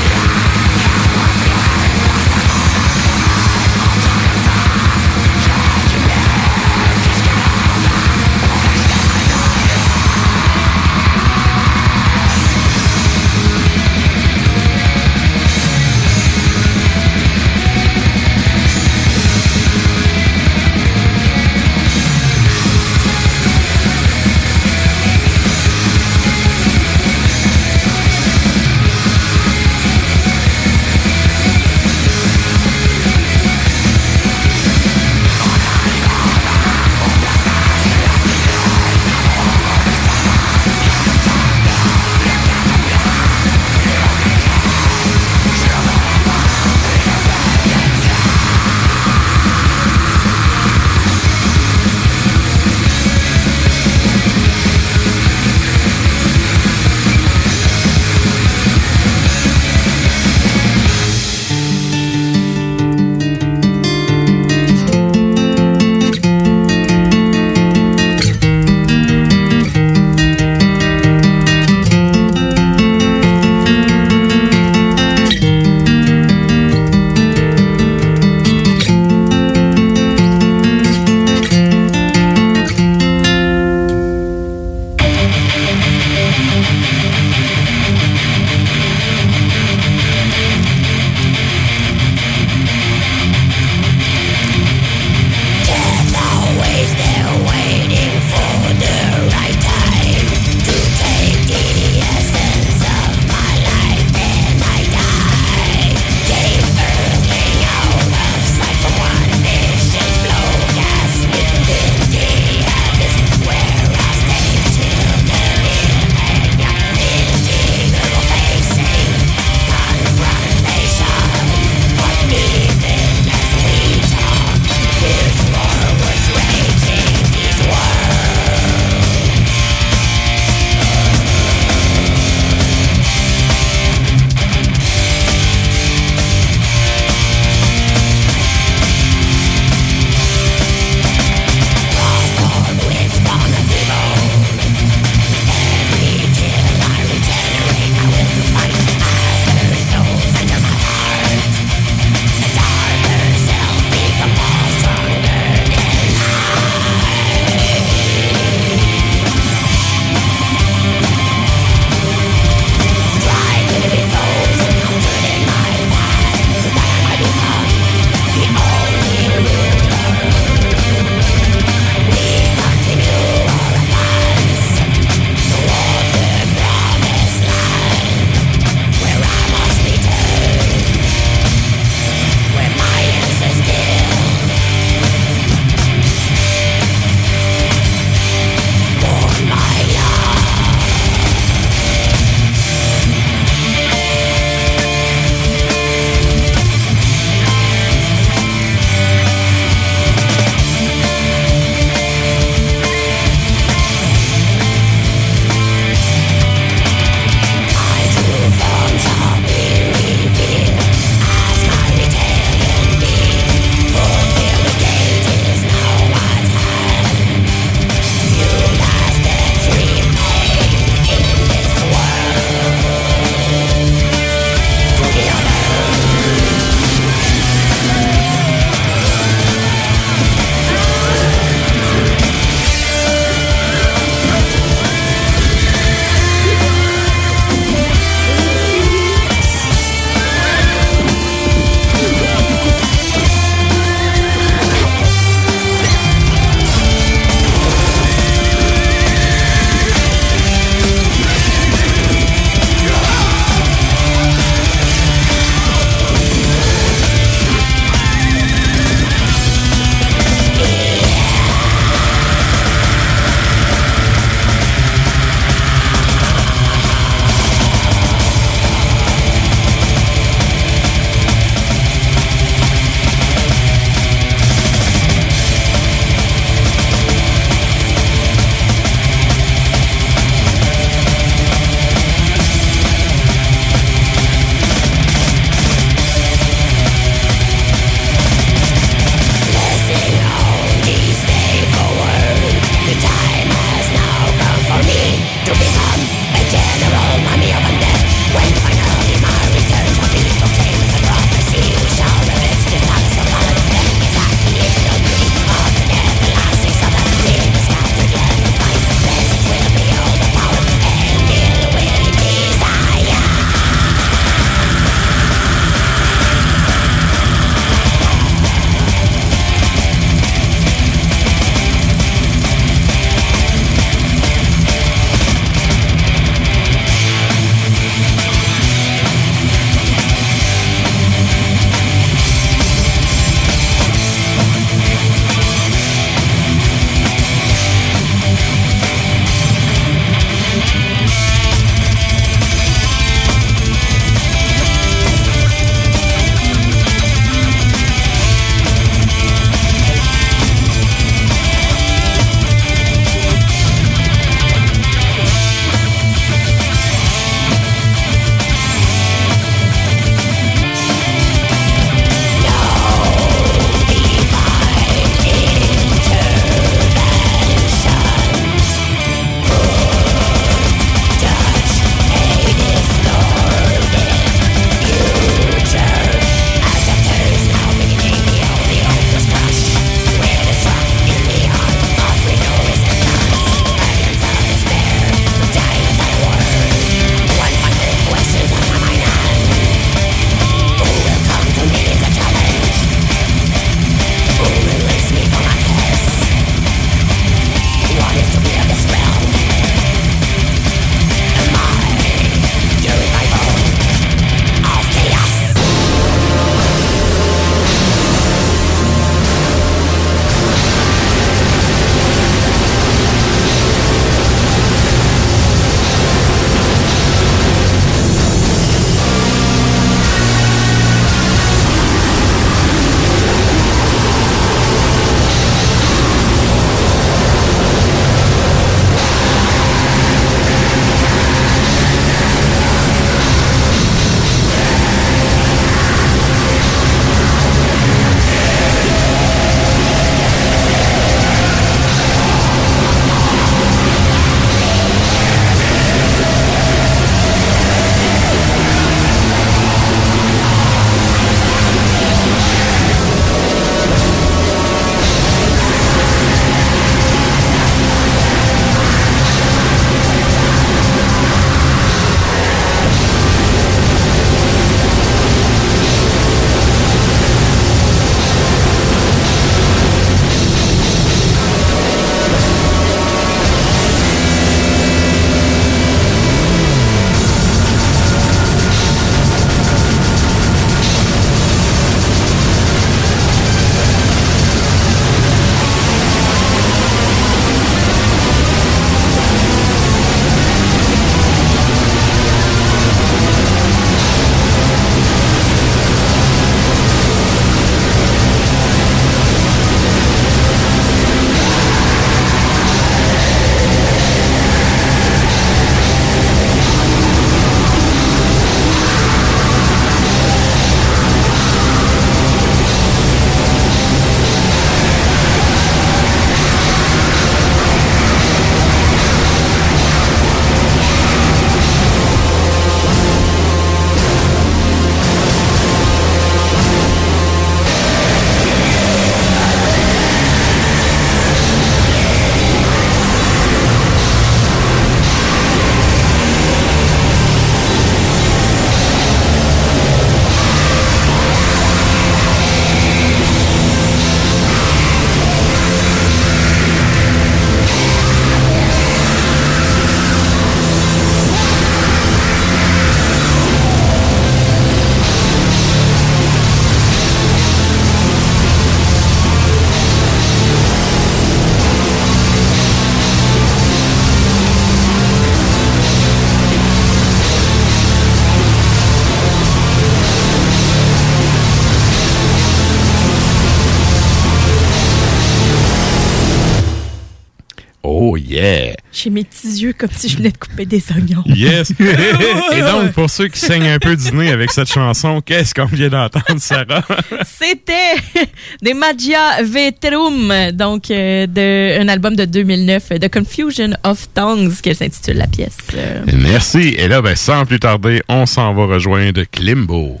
J'ai mes petits yeux comme si je venais de couper des oignons. Yes! (laughs) Et donc, pour ceux qui saignent un peu du nez avec cette chanson, qu'est-ce qu'on vient d'entendre, Sarah? C'était des Magia Veterum, donc euh, de, un album de 2009, The Confusion of Tongues, qu'elle s'intitule la pièce. Euh, Merci. Et là, ben, sans plus tarder, on s'en va rejoindre Klimbo.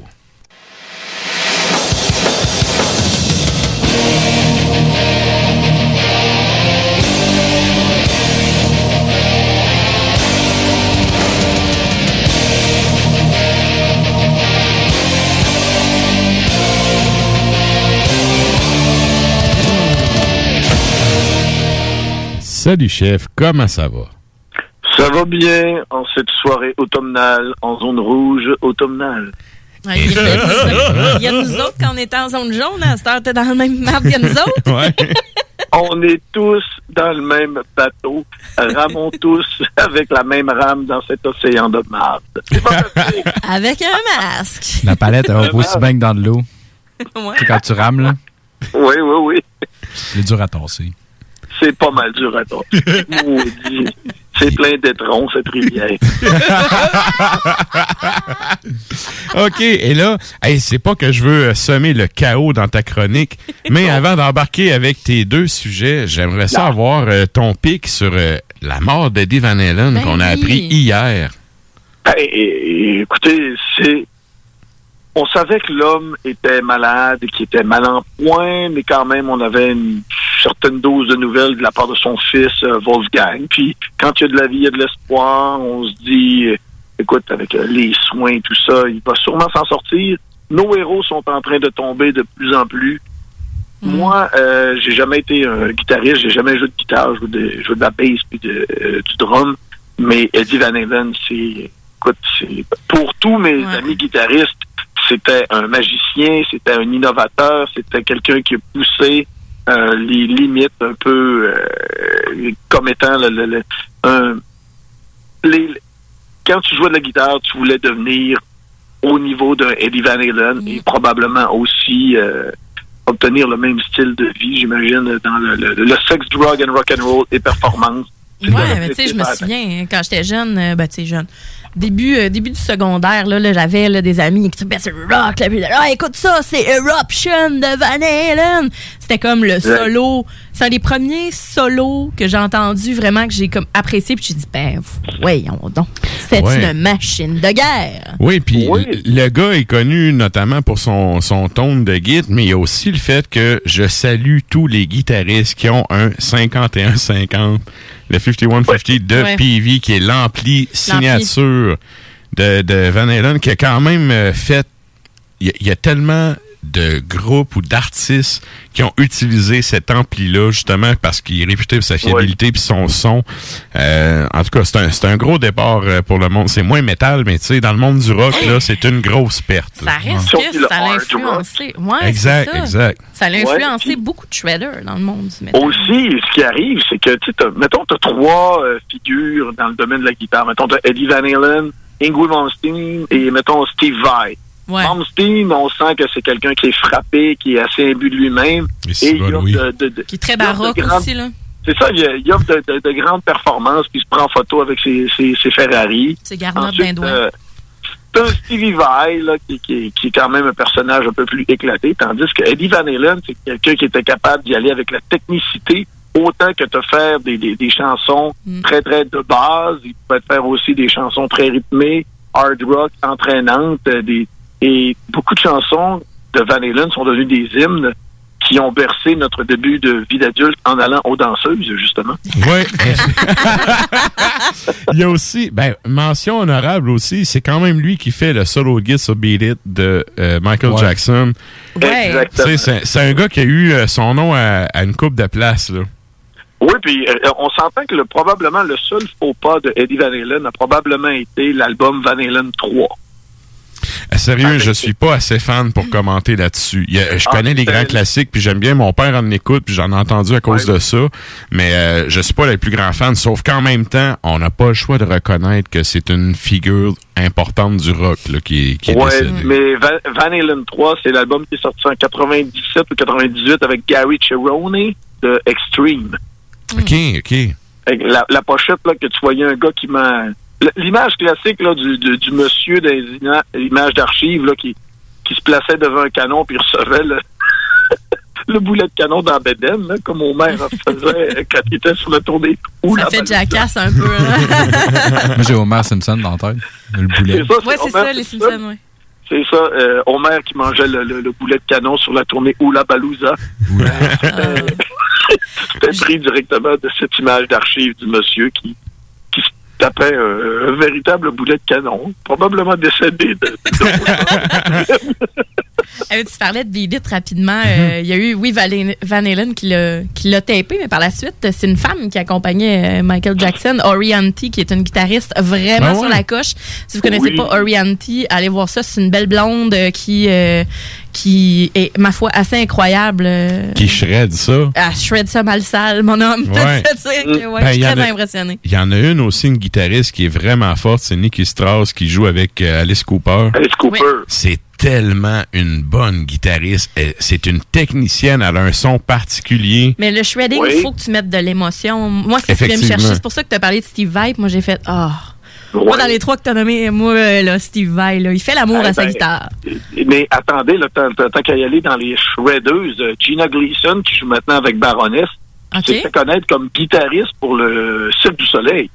Salut, chef. Comment ça va? Ça va bien en cette soirée automnale, en zone rouge automnale. ouais, il, y a, il y a nous autres, quand on était en zone jaune, à cette heure, t'es dans le même map que nous autres. (laughs) On est tous dans le même bateau, ramons (laughs) tous avec la même rame dans cet océan de marde. (laughs) Avec un masque. La palette, elle va aussi bien que dans de l'eau. Ouais. Quand tu rames, là, Oui, oui, oui. c'est dur à tasser. C'est pas mal dur à toi. Maudit. C'est plein d'étrons, cette rivière. (laughs) OK, et là, hey, c'est pas que je veux euh, semer le chaos dans ta chronique, (laughs) mais avant d'embarquer avec tes deux sujets, j'aimerais ça avoir euh, ton pic sur euh, la mort d'Eddie Van Halen Ben qu'on a oui. appris hier. Eh, écoutez, c'est. On savait que l'homme était malade et qu'il était mal en point, mais quand même, on avait une certaine dose de nouvelles de la part de son fils, euh, Wolfgang. Puis, quand il y a de la vie, il y a de l'espoir, on se dit, euh, écoute, avec euh, les soins et tout ça, il va sûrement s'en sortir. Nos héros sont en train de tomber de plus en plus. Moi, euh, j'ai jamais été un guitariste, j'ai jamais joué de guitare, je joue de, je joue de la bass puis de, euh, du drum. Mais Eddie Van Halen, c'est, écoute, c'est pour tous mes amis guitaristes, c'était un magicien, c'était un innovateur, c'était quelqu'un qui a poussé euh, les limites un peu euh, comme étant le, le- le- un, les, quand tu jouais de la guitare, tu voulais devenir au niveau d'un Eddie Van Halen et probablement aussi euh, obtenir le même style de vie, j'imagine, dans le, le, sex, drug and rock and roll et performance. Ouais, mais tu sais, je me souviens, hein, quand j'étais jeune, ben, tu sais, jeune, début, euh, début du secondaire, là, là, j'avais là, des amis qui disaient, ben, c'est rock, là, puis là, ah, écoute ça, c'est Eruption de Van Halen. C'était comme le solo. C'est un des premiers solos que j'ai entendu vraiment, que j'ai comme apprécié, puis j'ai dit, ben, voyons donc, c'est Ouais. une machine de guerre. Oui, puis le gars est connu notamment pour son, son tone de guitare, mais il y a aussi le fait que je salue tous les guitaristes qui ont un 51-50, le 51-50 de Ouais. PV, qui est l'ampli signature de, de Van Halen, qui a quand même euh, fait... Il y, a- il y a tellement de groupes ou d'artistes qui ont utilisé cet ampli-là, justement, parce qu'il est réputé pour sa fiabilité puis son son. Euh, en tout cas, c'est un, c'est un gros départ euh, pour le monde. C'est moins métal, mais tu sais, dans le monde du rock, là, c'est une grosse perte. Ça reste que ça l'a influencé. Ouais, Exact, ça. exact. Ça l'a Ouais, influencé puis- beaucoup de shredders dans le monde du métal. Aussi, ce qui arrive, c'est que, tu sais, mettons, tu as trois euh, figures dans le domaine de la guitare. Mettons, tu Eddie Van Halen, Ingrid Malmsteen et, mettons, Steve Vai. Ouais. Malmsteen, on sent que c'est quelqu'un qui est frappé, qui est assez imbu de lui-même. Et Et c'est il oui. de, de- de- Qui est très baroque grandes- aussi, là. C'est ça, il, il offre de, de- de grandes performances, puis il se prend en photo avec ses, ses, ses Ferrari. C'est doigt. euh, t'as un Stevie Vai, là, qui, qui, qui est quand même un personnage un peu plus éclaté, tandis que Eddie Van Halen, c'est quelqu'un qui était capable d'y aller avec la technicité, autant que de faire des, des, des chansons très, très de base. Il pouvait faire aussi des chansons très rythmées, hard rock, entraînantes, euh, des, et beaucoup de chansons de Van Halen sont devenues des hymnes qui ont bercé notre début de vie d'adulte en allant aux danseuses, justement. Oui. (laughs) Il y a aussi, ben, mention honorable aussi, c'est quand même lui qui fait le solo guide sur Beat It de euh, Michael Ouais. Jackson. Ouais. C'est c'est un gars qui a eu euh, son nom à, à une coupe de place. Là. Oui, puis euh, on s'entend que le, probablement le seul faux pas de Eddie Van Halen a probablement été l'album Van Halen 3. Euh, Sérieux, je suis pas assez fan pour commenter là-dessus. A- Je Ah, connais les grands classiques, puis j'aime bien. Mon père en écoute, puis j'en ai entendu à cause de ça. Mais euh, je suis pas le plus grand fan, sauf qu'en même temps, on n'a pas le choix de reconnaître que c'est une figure importante du rock là, qui, est- qui est Ouais, décédée. mais Van, Van Halen 3, c'est l'album qui est sorti en 97 ou 98 avec Gary Cherone de Extreme. OK, OK. La, la pochette, là, que tu voyais un gars qui m'a... L'image classique là, du, du, du monsieur ima- images d'archives là, qui, qui se plaçait devant un canon puis recevait le, (laughs) le boulet de canon dans Bédène, là, comme mon maire faisait (laughs) quand il était sur le tour des... Ça la fait jackass un peu. hein. (laughs) Moi, j'ai Homer Simpson dans la tête. Le boulet. C'est ça, ouais, c'est Homer ça, les Simpson. Simpsons, ouais. C'est ça, euh, Homer qui mangeait le, le- le boulet de canon sur la tournée Oula Balouza. C'était pris directement de cette image d'archive du monsieur qui, tapait un, un véritable boulet de canon, probablement décédé de, Euh, (laughs) tu parlais de Beat It rapidement. Euh, Il y a eu, oui, Van Halen qui l'a tapé, mais par la suite, c'est une femme qui accompagnait euh, Michael Jackson, Orianti, qui est une guitariste vraiment Ah ouais? sur la coche. Si vous connaissez Oui. pas Orianti, allez voir ça. C'est une belle blonde euh, qui, euh, qui est, ma foi, assez incroyable. euh, Qui shred ça. Elle shred ça mal sale, mon homme. (laughs) Ouais. Que, ouais, Ben, je suis il y en très a- impressionnée. Il y en a une aussi, une guitariste qui est vraiment forte, c'est Nicky Strauss qui joue avec euh, Alice Cooper. Alice Cooper. C'est tellement une bonne guitariste. C'est une technicienne, elle a un son particulier. Mais le shredding, il Oui. faut que tu mettes de l'émotion. Moi, c'est ce vient me chercher. C'est pour ça que tu as parlé de Steve Vai. Moi, j'ai fait Ah. Moi, dans les trois que tu as nommés, moi, euh, là, Steve Vai, là, il fait l'amour Eh à sa ben, guitare. Mais attendez, là, tant, qu'à y aller dans les shreddeuses, euh, Gina Gleason, qui joue maintenant avec Baroness, s'est fait connaître comme guitariste pour le Cirque du Soleil.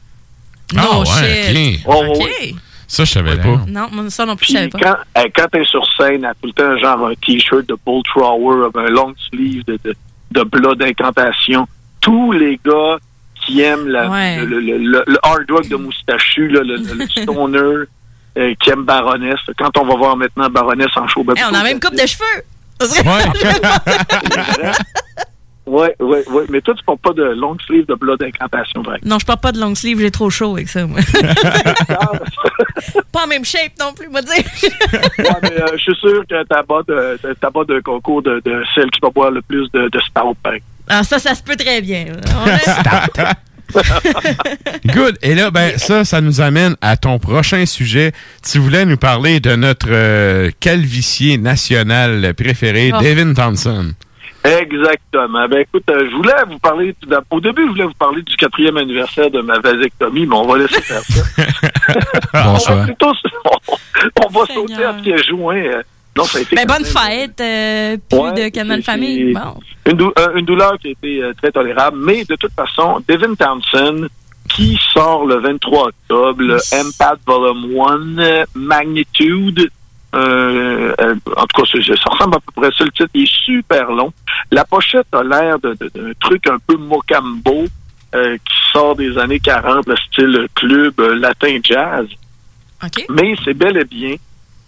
Ah ouais, shit. Oh, oui. Ça, je savais pas. Non, moi, ça non plus, je savais pas. quand, euh, quand t'es sur scène, elle a tout le temps genre un t-shirt de Bull Thrower, un long sleeve de, de, de blood d'incantation. Tous les gars qui aiment la, Ouais. le, le, le- le hard rock de moustachu, là, le, le- le (laughs) stoner, euh, qui aime Baroness. Quand on va voir maintenant Baroness en show, ben, Hey, on a la même coupe de cheveux. (laughs) Ouais, ouais, ouais. Mais toi, tu portes pas de long sleeve de blood d'incantation, vrai. Non, je porte pas de long sleeve, j'ai trop chaud avec ça, moi. (laughs) pas en même shape non plus, moi dire. Ouais, mais, euh, je suis sûr que t'as bas de, t'as de concours de, de celle qui va boire le plus de, de stout, par exemple. Ah, ça, ça se peut très bien. On est- (laughs) Good. Et là, ben, ça, ça nous amène à ton prochain sujet. Tu voulais nous parler de notre euh, calvicier national préféré, Oh. Devin Thompson. Exactement. Ben écoute, euh, je voulais vous parler, tout au début, je voulais vous parler du quatrième anniversaire de ma vasectomie, mais on va laisser faire ça. (laughs) on va plutôt, (laughs) on, va sauter à pieds joints. Euh, Non, ça a été Ben, bonne même- fête, euh, plus Ouais, de Canal Famille. c'est Bon. Une, dou- euh, une douleur qui a été euh, très tolérable, mais de toute façon, Devin Townsend, qui sort le 23 octobre, le Empath Volume 1 euh, Magnitude, euh, euh, en tout cas, ça ressemble à peu près à ça, le titre, il est super long. La pochette a l'air de- de- d'un truc un peu mocambo, euh, qui sort des années 40, le style club euh, latin jazz. Mais c'est bel et bien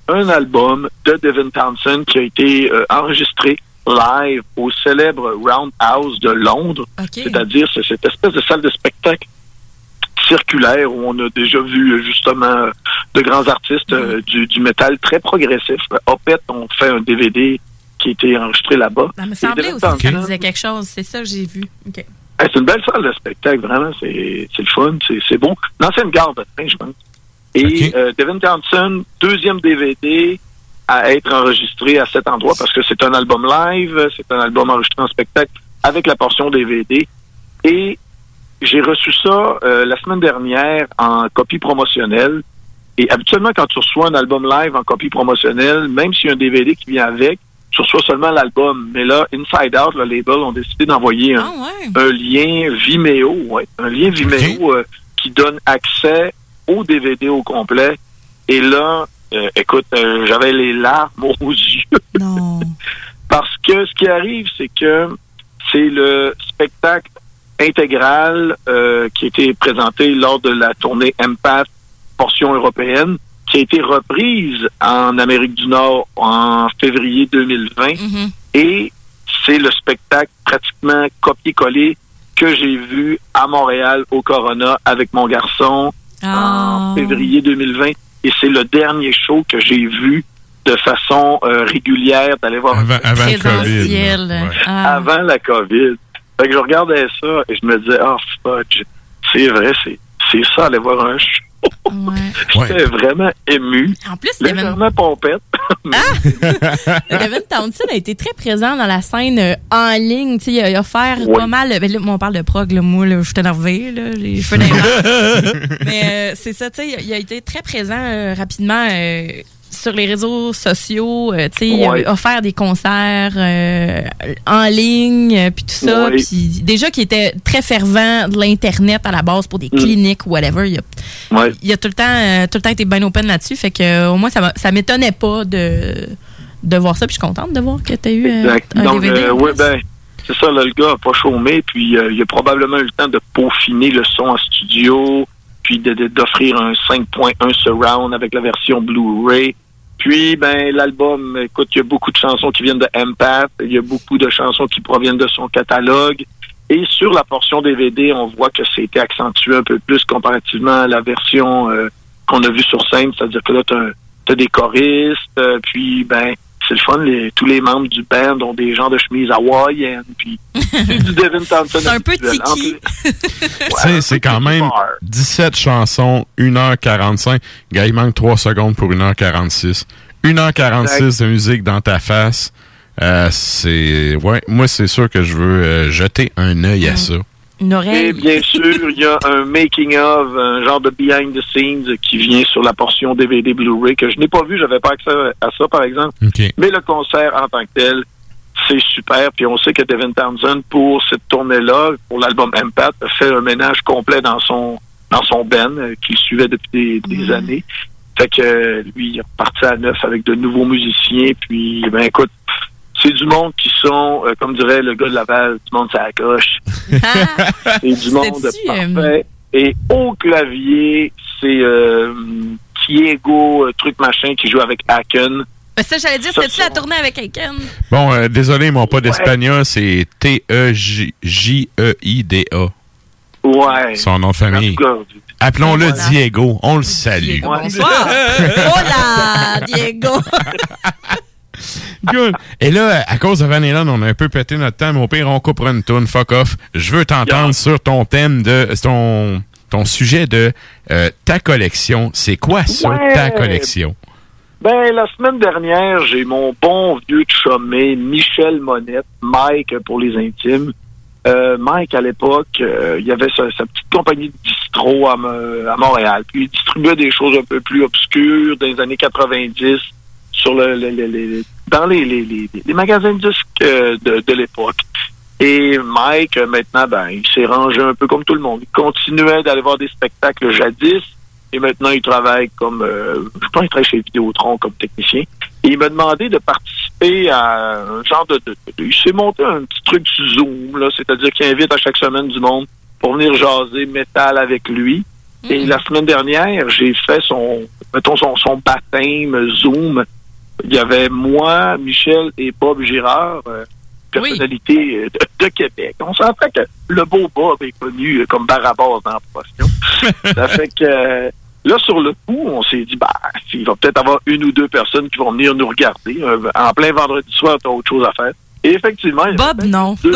un album de Devin Townsend qui a été euh, enregistré live au célèbre Roundhouse de Londres, c'est-à-dire c'est cette espèce de salle de spectacle circulaire où on a déjà vu euh, justement de grands artistes euh, du, du métal très progressif. Opeth ont fait un DVD qui a été enregistré là-bas. Ça me semblait aussi que ça Townsend, disait quelque chose. C'est ça que j'ai vu. C'est une belle salle de spectacle, vraiment. C'est le fun, c'est beau. L'ancienne gare de train, je pense. Et euh, Devin Townsend, deuxième DVD à être enregistré à cet endroit parce que c'est un album live, c'est un album enregistré en spectacle avec la portion DVD. Et j'ai reçu ça euh, la semaine dernière en copie promotionnelle. Et habituellement, quand tu reçois un album live en copie promotionnelle, même s'il y a un DVD qui vient avec, tu reçois seulement l'album. Mais là, Inside Out, le label, ont décidé d'envoyer un, un lien Vimeo, ouais, un lien Vimeo euh, qui donne accès au DVD au complet. Et là, euh, écoute, euh, j'avais les larmes aux (laughs) yeux. (laughs) Parce que ce qui arrive, c'est que c'est le spectacle intégral euh, qui a été présenté lors de la tournée Empath portion européenne, qui a été reprise en Amérique du Nord en février 2020. Et c'est le spectacle pratiquement copié-collé que j'ai vu à Montréal au Corona avec mon garçon en février 2020. Et c'est le dernier show que j'ai vu de façon euh, régulière d'aller voir Avant, avant le COVID. Ouais. Ah. avant la COVID. Fait que je regardais ça et je me disais, oh fudge, c'est vrai, c'est, c'est ça, aller voir un, ch- J'étais vraiment ému. En plus, Devin, Légèrement pompette. (laughs) Devin Townsend a été très présent dans la scène euh, en ligne. Tu sais, il a, il a offert Oui. pas mal. ben là, moi, on parle de prog, là, moi, là, je suis énervée. Là, j'ai les cheveux. (laughs) Mais euh, c'est ça, tu sais, il a- il a été très présent euh, rapidement euh, sur les réseaux sociaux. euh, tu sais, il Ouais. a offert des concerts euh, en ligne, euh, puis tout ça. Ouais. Puis déjà qu'il était très fervent de l'Internet à la base pour des Mm. cliniques, whatever. Il a, Ouais. il a tout le temps, euh, tout le temps été bien open là-dessus. Fait que au moins, ça ça m'étonnait pas de, de voir ça. Puis je suis contente de voir que tu as eu Exact. un Donc, DVD. plus. ben, c'est ça, là, le gars a pas chômé, puis il a probablement eu le temps de peaufiner le son en studio, puis de- de- d'offrir un 5.1 surround avec la version Blu-ray. Puis, ben, l'album, écoute, il y a beaucoup de chansons qui viennent de Empath, il y a beaucoup de chansons qui proviennent de son catalogue. Et sur la portion DVD, on voit que c'était accentué un peu plus comparativement à la version euh, qu'on a vue sur scène, c'est-à-dire que là, t'as as des choristes, euh, puis, ben, c'est le fun, les- tous les membres du band ont des genres de chemises hawaïennes, puis c'est du Devin Townsend. C'est un peu tiki. plus- Tu sais, c'est quand même 17 chansons, 1h45. Gars, il manque 3 secondes pour 1h46. 1h46 de musique dans ta face. Euh, c'est. Ouais, moi, c'est sûr que je veux euh, jeter un œil à ça. Une oreille. Et bien sûr, il y a un making of, un genre de behind the scenes qui vient sur la portion DVD Blu-ray que je n'ai pas vu, j'avais pas accès à ça par exemple. Mais le concert en tant que tel, c'est super. Puis on sait que Devin Townsend, pour cette tournée-là, pour l'album Empath, a fait un ménage complet dans son dans son band euh, qu'il suivait depuis des, des années. Fait que euh, lui, il est reparti à neuf avec de nouveaux musiciens. Puis, ben écoute, c'est du monde qui sont, euh, comme dirait le gars de Laval, du monde ça coche. c'est du monde euh, parfait. Et au clavier, c'est euh, Diego, euh, truc machin, qui joue avec Haken. Ben, ça, j'allais dire, Ça, c'était-tu la tournée avec Aiken? Bon, euh, désolé, ils m'ont pas d'espagnol, c'est T-E-J-E-I-D-A. Ouais. Son nom de famille. Appelons-le Voilà. Diego. On le salue. Bonsoir. Hola, Diego. (laughs) Good. Et là, à cause de Van Halen, on a un peu pété notre temps, mais au pire, on coupera une tourne. Fuck off. Je veux t'entendre sur ton thème de ton, ton sujet de euh, ta collection. C'est quoi ça, Ouais. ta collection? Ben, la semaine dernière, j'ai mon bon vieux chumé, Michel Monette, Mike pour les intimes. Euh, Mike, à l'époque, euh, il y avait sa, sa petite compagnie de distro à, Mo- à Montréal. Puis il distribuait des choses un peu plus obscures dans les années 90 sur le- le- dans les, les, les- les magasins de disques euh, de, de l'époque. Et Mike, euh, maintenant, ben, il s'est rangé un peu comme tout le monde. Il continuait d'aller voir des spectacles jadis. Et maintenant, il travaille comme, euh, je pense qu'il travaille chez Vidéotron comme technicien. Et il m'a demandé de participer à un genre de... de- de- il s'est monté un petit truc sur Zoom, là, c'est-à-dire qu'il invite à chaque semaine du monde pour venir jaser métal avec lui. Et la semaine dernière, j'ai fait son, mettons, son, son baptême Zoom. Il y avait moi, Michel et Bob Girard, euh, personnalité euh, de, de Québec. On s'entend que le beau Bob est connu euh, comme Barabas dans la profession. (laughs) Ça fait que là, sur le coup, on s'est dit, bah, il va peut-être avoir une ou deux personnes qui vont venir nous regarder. En plein vendredi soir, t'as autre chose à faire. Et effectivement, Bob, non. (laughs) (laughs)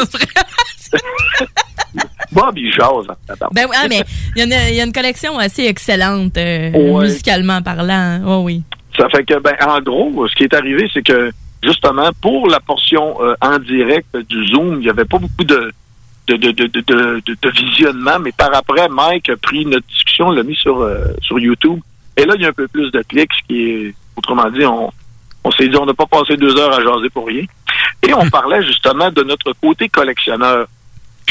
Bob, il jase. tabarnak. Ben oui, ah, mais il y, a une- il y a une collection assez excellente, euh, Ouais. musicalement parlant. Oh oui. Ça fait que, ben, en gros, ce qui est arrivé, c'est que, justement, pour la portion euh, en direct du Zoom, il n'y avait pas beaucoup de, de, de, de, de, visionnement, mais par après, Mike a pris notre discussion, l'a mis sur, euh, sur YouTube. Et là, il y a un peu plus de clics, ce qui est, autrement dit, on, on s'est dit, on n'a pas passé deux heures à jaser pour rien. Et on (laughs) parlait justement de notre côté collectionneur.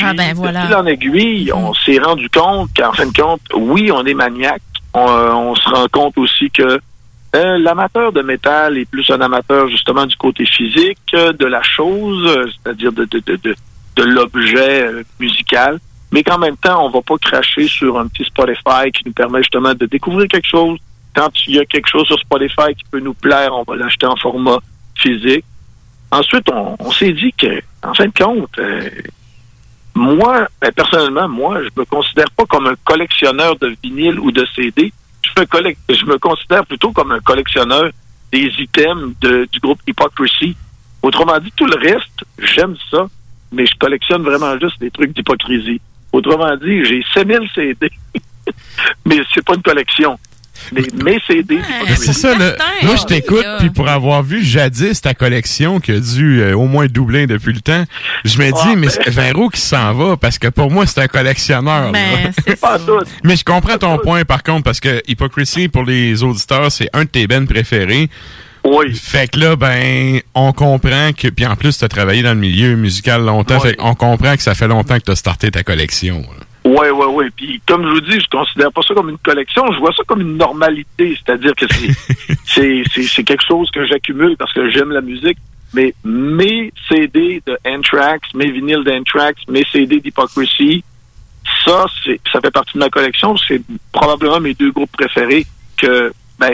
Ah ben De voilà. fil en aiguille, on s'est rendu compte qu'en fin de compte, oui, on est maniaque. On, euh, on se rend compte aussi que euh, l'amateur de métal est plus un amateur justement du côté physique euh, de la chose, euh, c'est-à-dire de, de, l'objet musical. Mais qu'en même temps, on va pas cracher sur un petit Spotify qui nous permet justement de découvrir quelque chose. Quand il y a quelque chose sur Spotify qui peut nous plaire, on va l'acheter en format physique. Ensuite, on, s'est dit que, en fin de compte, moi, ben, personnellement, moi, je me considère pas comme un collectionneur de vinyle ou de CD. Je me, collec- je me considère plutôt comme un collectionneur des items de- du groupe Hypocrisy. Autrement dit, tout le reste, j'aime ça, mais je collectionne vraiment juste des trucs d'hypocrisie. Autrement dit, j'ai 5000 CD. (laughs) mais c'est pas une collection. Mais mes CD, C'est ça, là. Moi, je t'écoute, puis pour avoir vu jadis ta collection qui a dû euh, au moins doubler depuis le temps, je me dis, mais c'est vers où qui s'en va? Parce que pour moi, c'est un collectionneur. là. Ben, c'est pas tout. Mais je comprends ton point, par contre, parce que Hypocrisy, pour les auditeurs, c'est un de tes bennes préférés. Oui. Fait que là, ben, on comprend que. Puis en plus, tu as travaillé dans le milieu musical longtemps. Fait qu'on comprend que ça fait longtemps que tu as starté ta collection. là. Oui, oui, oui. Puis comme je vous dis, je considère pas ça comme une collection, je vois ça comme une normalité. C'est-à-dire que c'est (laughs) c'est quelque chose que j'accumule parce que j'aime la musique. Mais mes CD de Anthrax, mes vinyles d'Anthrax, mes CD d'Hypocrisy, ça, c'est ça fait partie de ma collection. C'est probablement mes deux groupes préférés que ben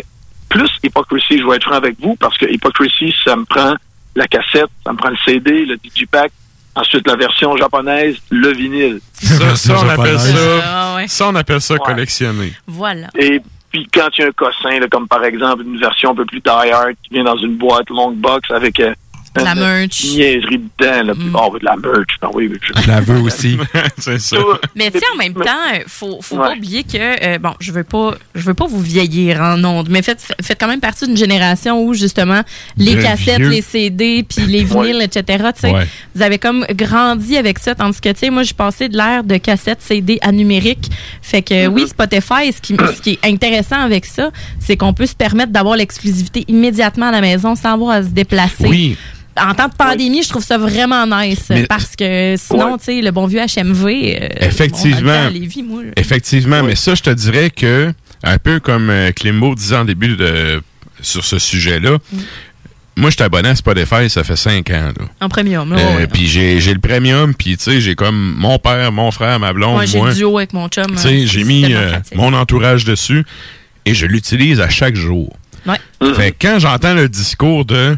plus Hypocrisy, je vais être franc avec vous, parce que Hypocrisy, ça me prend la cassette, ça me prend le CD, le digipack, ensuite la version japonaise, le vinyle. Ça, ça, on appelle Ah, ça, ça, on appelle ça collectionner. Voilà. Et puis quand il y a un cossin, là, comme par exemple une version un peu plus die-hard qui vient dans une boîte long box avec euh, La merch. niaiserie dedans. Là, puis, oh, oui, de la merch. Ah oui, oui, je- Je la veux aussi. (laughs) c'est ça. Mais tu sais, en même temps, faut, faut pas oublier que, euh, bon, je veux pas, je veux pas vous vieillir en ondes, mais faites, faites quand même partie d'une génération où, justement, les De cassettes, vieux. les CD, puis les vinyles, etc., tu sais, Ouais. vous avez comme grandi avec ça, tandis que, tu sais, moi, j'ai passé de l'ère de cassettes, CD à numérique. Fait que, Mm-hmm. oui, Spotify, ce qui, ce qui est intéressant avec ça, c'est qu'on peut se permettre d'avoir l'exclusivité immédiatement à la maison sans avoir à se déplacer. Oui. En temps de pandémie, je trouve ça vraiment nice Mais- parce que sinon, tu sais, le bon vieux HMV. euh, Effectivement. bon, Lévis, moi. Effectivement, mais ça, je te dirais que, un peu comme euh, Klimbo disait en début de, sur ce sujet-là, Mm. moi, je suis abonné à Spotify, ça fait cinq ans. Là. En premium. là, Euh, ouais. Puis j'ai j'ai le premium, puis tu sais, j'ai comme mon père, mon frère, ma blonde, Moi, j'ai le duo avec mon chum. Tu euh, sais, j'ai c'est mis euh, mon entourage dessus et je l'utilise à chaque jour. Ouais. Fait que quand j'entends le discours de,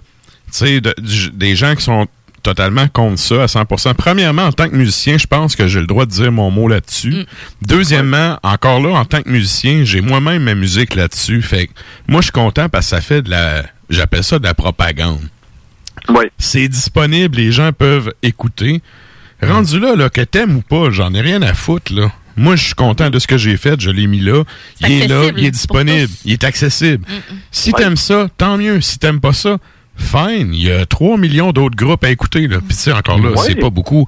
sais, de- des gens qui sont totalement contre ça à 100%. Premièrement, en tant que musicien, je pense que j'ai le droit de dire mon mot là-dessus. Deuxièmement, encore là, en tant que musicien, j'ai moi-même ma musique là-dessus. Fait que moi, je suis content parce que ça fait de la, j'appelle ça de la propagande. C'est disponible, les gens peuvent écouter. Rendu là, là, que t'aimes ou pas, j'en ai rien à foutre, là. Moi, je suis content de ce que j'ai fait, je l'ai mis là. Il est là, il est disponible, il est accessible. Si t'aimes ça, tant mieux. Si t'aimes pas ça, fine. Il y a 3 millions d'autres groupes à écouter, là. Puis tu sais, encore là, c'est pas beaucoup.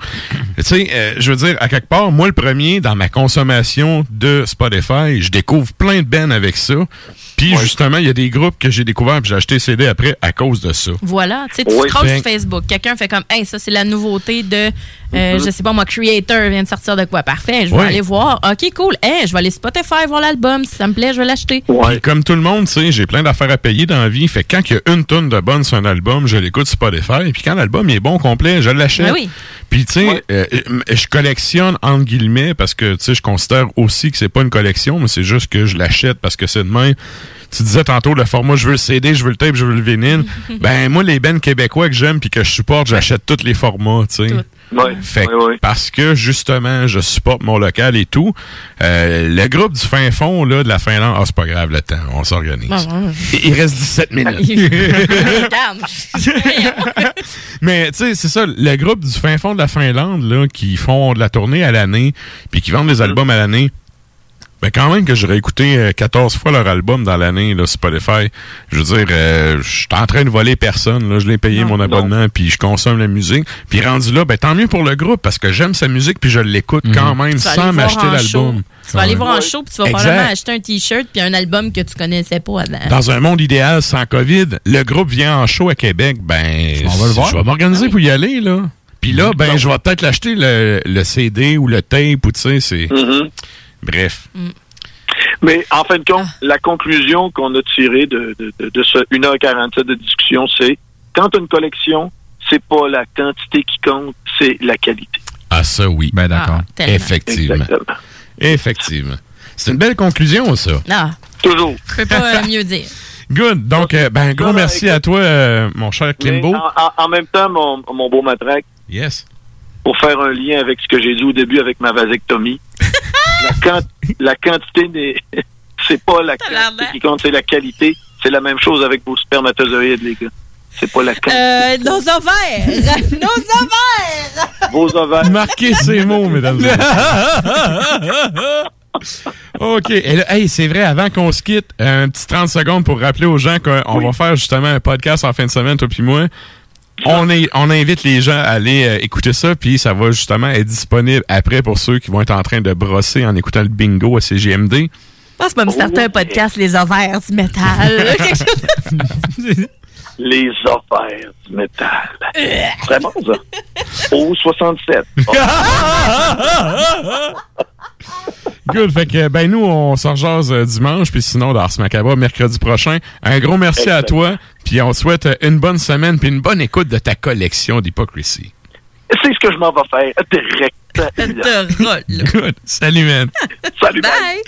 tu sais, euh, je veux dire, à quelque part, moi, le premier, dans ma consommation de Spotify, je découvre plein de bands avec ça. Puis justement, il y a des groupes que j'ai découverts puis j'ai acheté CD après à cause de ça. Voilà, tu sais, tu Fait- sur Facebook, quelqu'un fait comme, hey, ça c'est la nouveauté de, euh, Mhm. je sais pas moi, Creator vient de sortir de quoi, parfait, je vais Ouais. aller voir, ok, cool, hey, je vais aller Spotify voir l'album, si ça me plaît, je vais l'acheter. Puis comme tout le monde, tu sais, j'ai plein d'affaires à payer dans la vie. Fait que quand il y a une tonne de bonne sur un album, je l'écoute Spotify. Puis quand l'album est bon complet, je l'achète. Ben oui. Puis tu sais, euh, euh, je collectionne entre guillemets parce que tu sais, je considère aussi que c'est pas une collection, mais c'est juste que je l'achète parce que c'est de même. Tu disais tantôt le format, je veux le CD, je veux le tape, je veux le vinyle. (laughs) ben moi, les bands québécois que j'aime puis que je supporte, j'achète tous les formats, tu sais. Ouais, Fait que ouais, ouais. parce que justement, je supporte mon local et tout. euh, le groupe du fin fond là, de la Finlande, ah, c'est pas grave le temps, on s'organise. Bon. Il reste 17 (laughs) minutes. (laughs) Mais tu sais, c'est ça, le groupe du fin fond de la Finlande là, qui font de la tournée à l'année, puis qui vendent des albums à l'année. Ben quand même que j'aurais écouté euh, 14 fois leur album dans l'année, là, Spotify. Je veux dire, euh, je suis en train de voler personne. Là, je l'ai payé mon abonnement, puis je consomme la musique. Puis rendu là, ben tant mieux pour le groupe, parce que j'aime sa musique, puis je l'écoute quand même Tu vas sans m'acheter l'album. show. Tu vas aller voir en show, puis tu vas Exact. probablement acheter un t-shirt puis un album que tu connaissais pas avant. Dans un monde idéal sans COVID, le groupe vient en show à Québec, ben, On va le voir. je vais m'organiser pour y aller, là. Puis là, ben, je vais peut-être l'acheter le, le CD ou le tape, ou tu sais, c'est... Mhm. Bref. Mais en fin de compte, la conclusion qu'on a tirée de, de, de, de ce 1h47 de discussion, c'est quand tu as une collection, c'est pas la quantité qui compte, c'est la qualité. Ah, ça, oui. Ben, d'accord. Ah. Effectivement. Exactement. Effectivement. C'est une belle conclusion, ça. Non, Toujours. je peux pas mieux dire. Good. Donc, euh, ben, gros Non, non, merci à toi, euh, mon cher Mais Klimbo. en, en- en même temps, mon, mon beau matraque, Yes. pour faire un lien avec ce que j'ai dit au début avec ma vasectomie, (laughs) la, quant- la quantité n'est. (laughs) C'est pas la quantité qui compte, c'est la qualité. C'est la même chose avec vos spermatozoïdes, les gars. C'est pas la quantité. Euh, nos ovaires! (laughs) nos ovaires! Vos ovaires. Marquez ces mots, mesdames et messieurs. (laughs) OK. Hey, c'est vrai, avant qu'on se quitte, un petit 30 secondes pour rappeler aux gens qu'on va faire justement un podcast en fin de semaine, toi puis moi. On, est, on invite les gens à aller euh, écouter ça, puis ça va justement être disponible après pour ceux qui vont être en train de brosser en écoutant le bingo à CGMD. Je pense même starter un podcast, les ovaires du métal. (laughs) Quelque chose- Les ovaires du métal. Très bon, ça. Au 67. (laughs) (laughs) (laughs) Good. Fait que, ben, nous, on s'en jase euh, dimanche, puis sinon, dans Ars Macabre, mercredi prochain. Un gros merci à toi, puis on te souhaite euh, une bonne semaine, puis une bonne écoute de ta collection d'hypocrisie. C'est ce que je m'en vais faire direct. (laughs) Good. Salut, man. (laughs) Salut, Bye.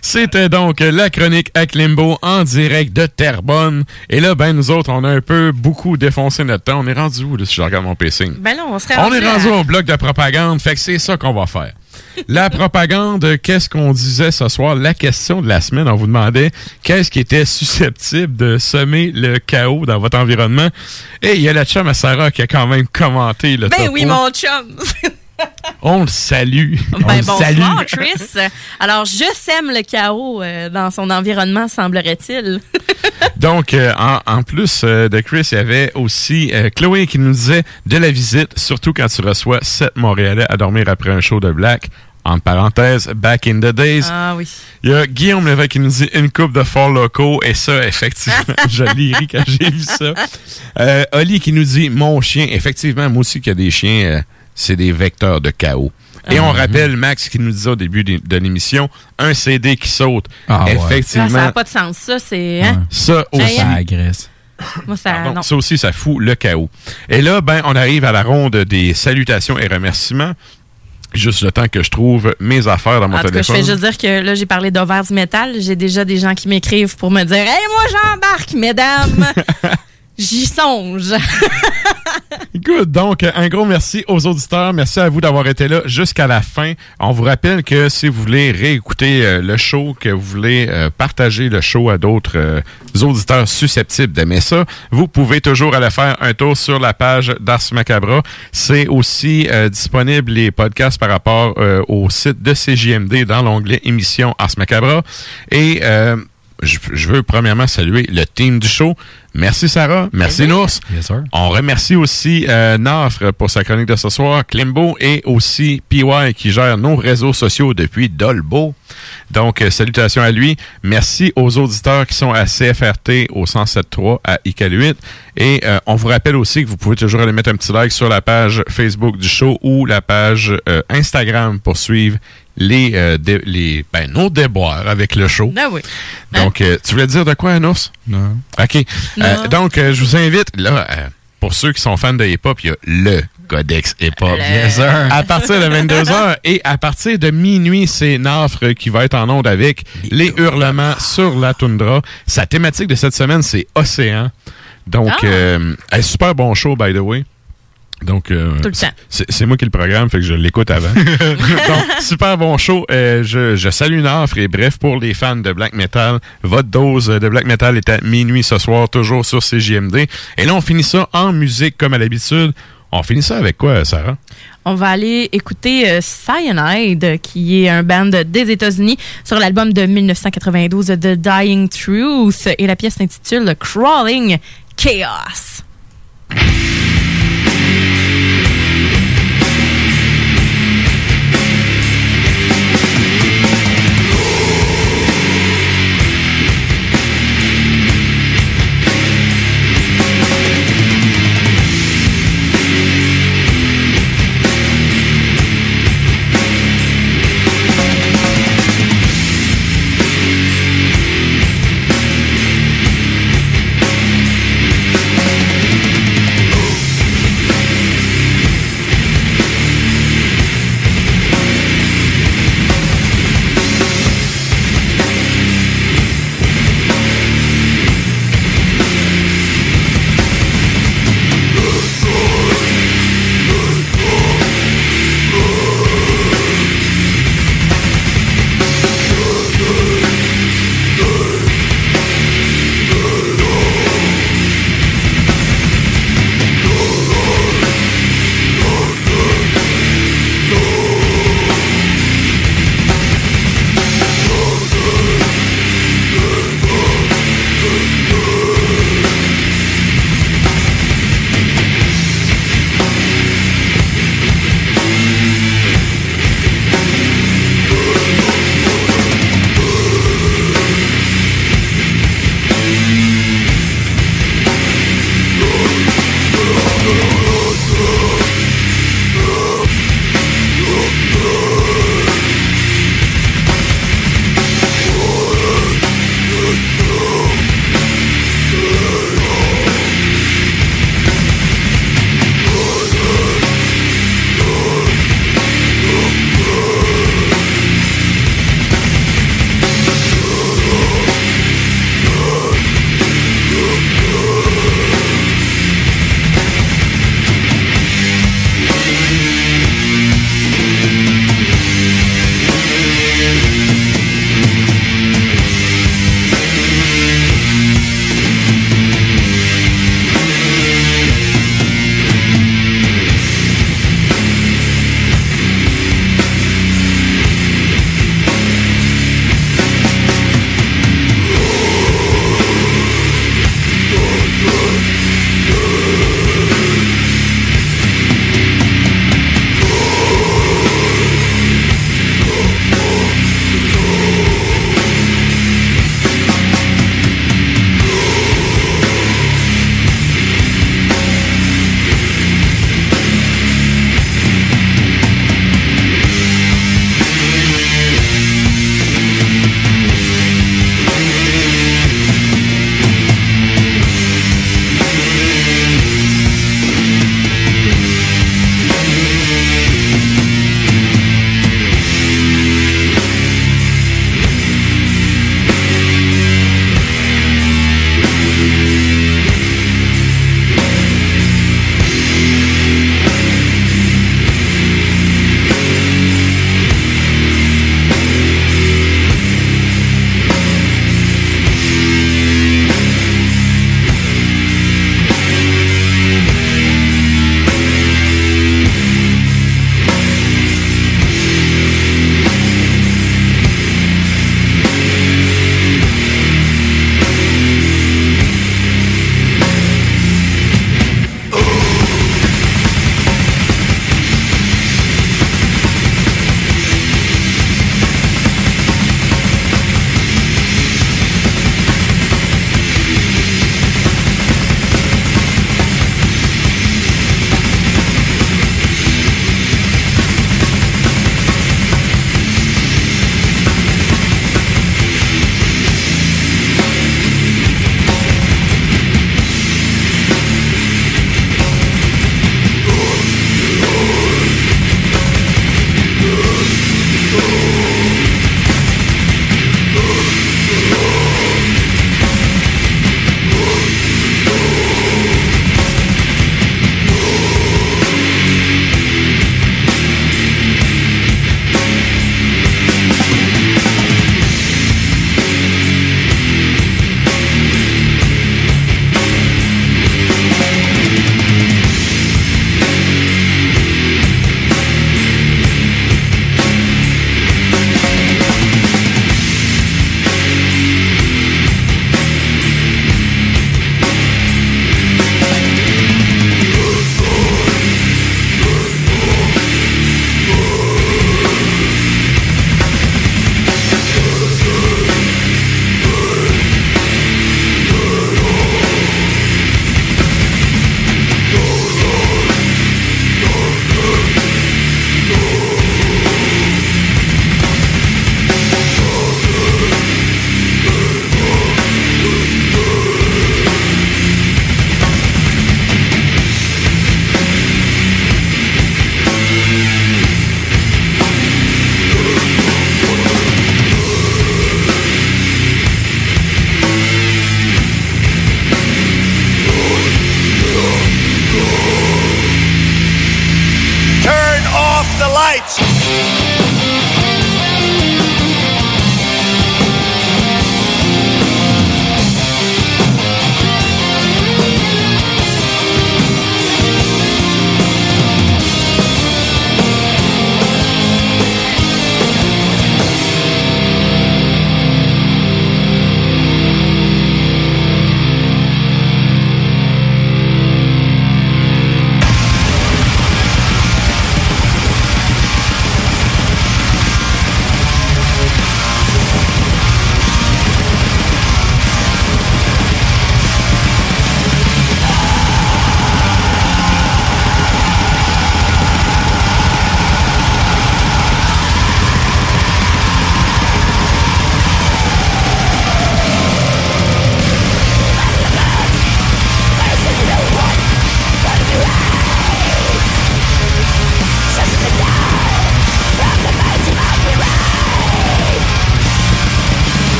C'était donc la chronique à Klimbo en direct de Terrebonne. Et là, ben, nous autres, on a un peu beaucoup défoncé notre temps. On est rendu où, là, si je regarde mon pacing? Ben là, on serait On est à- rendu au bloc de propagande, fait que c'est ça qu'on va faire. La propagande, qu'est-ce qu'on disait ce soir? La question de la semaine, on vous demandait qu'est-ce qui était susceptible de semer le chaos dans votre environnement? Et il y a la chum à Sarah qui a quand même commenté le Ben oui, mon chum. (laughs) On le salue. on Ben salue. bonsoir, Chris. Alors, je sème le chaos euh, dans son environnement, semblerait-il. (laughs) Donc, euh, en, en plus euh, de Chris, il y avait aussi Chloé qui nous disait de la visite, surtout quand tu reçois sept Montréalais à dormir après un show de Black. En parenthèse, back in the days. Ah oui. Il y a Guillaume Lévesque qui nous dit une coupe de forts locaux. Et ça, effectivement, (laughs) je l'ai ri quand j'ai vu ça. Euh, Oli qui nous dit mon chien. Effectivement, moi aussi, qu'il y a des chiens, euh, c'est des vecteurs de chaos. Et on rappelle Max qui nous disait au début de, l'émission, un CD qui saute. Ah ouais. Ah, ça n'a pas de sens. Ça, c'est. Hein? ça Ça aussi. Ça agresse. Moi, ça. Pardon, non. ça aussi, ça fout le chaos. Et là, ben, on arrive à la ronde des salutations et remerciements. Juste le temps que je trouve mes affaires dans mon En tout cas, je téléphone. fais juste dire que là, j'ai parlé d'ovaires du métal. J'ai déjà des gens qui m'écrivent pour me dire Hey, moi, j'embarque, mesdames. J'y songe. (laughs) Good. Donc, un gros merci aux auditeurs. Merci à vous d'avoir été là jusqu'à la fin. On vous rappelle que si vous voulez réécouter euh, le show, que vous voulez euh, partager le show à d'autres euh, auditeurs susceptibles d'aimer ça, vous pouvez toujours aller faire un tour sur la page d'Ars Macabra. C'est aussi disponible les podcasts par rapport au site de CJMD dans l'onglet émission Ars Macabra. Et je, je veux premièrement saluer le team du show. Merci Sarah, merci Nours. Yes, sir. On remercie aussi euh, Nafre pour sa chronique de ce soir, Klimbo et aussi PY qui gère nos réseaux sociaux depuis Dolbo. Donc, euh, salutations à lui. Merci aux auditeurs qui sont à CFRT au 107.3 à ICAL8. Et euh, on vous rappelle aussi que vous pouvez toujours aller mettre un petit like sur la page Facebook du show ou la page euh, Instagram pour suivre les, euh, dé- les ben, nos déboires avec le show. Ben oui. Donc, euh, tu voulais dire de quoi, Anours? Non. OK. Non. Euh, donc, euh, je vous invite, là, euh, pour ceux qui sont fans de hip-hop, il y a le Codex hip-hop. Le- Yes, sir. À partir de 22h et à partir de minuit, c'est Nafre qui va être en onde avec les hurlements sur la toundra. Sa thématique de cette semaine, c'est Océan. Donc, Ah. euh, un super bon show, by the way. Donc, euh, Tout le temps. c'est moi qui le programme, fait que je l'écoute avant. (laughs) Donc, super bon show. Euh, je, je salue Nafre et bref, pour les fans de Black Metal, votre dose de Black Metal est à minuit ce soir, toujours sur CJMD. Et là, on finit ça en musique comme à l'habitude. On finit ça avec quoi, Sarah? On va aller écouter euh, Cyanide, qui est un band des États-Unis, sur l'album de 1992 The Dying Truth. Et la pièce s'intitule Crawling Chaos.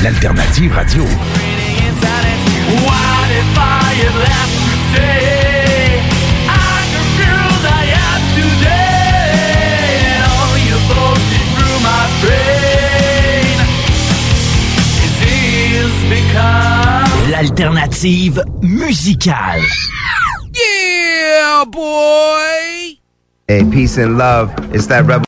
l'alternative radio. L'alternative musicale. Yeah, boy! Hey, peace and love. It's that rebel.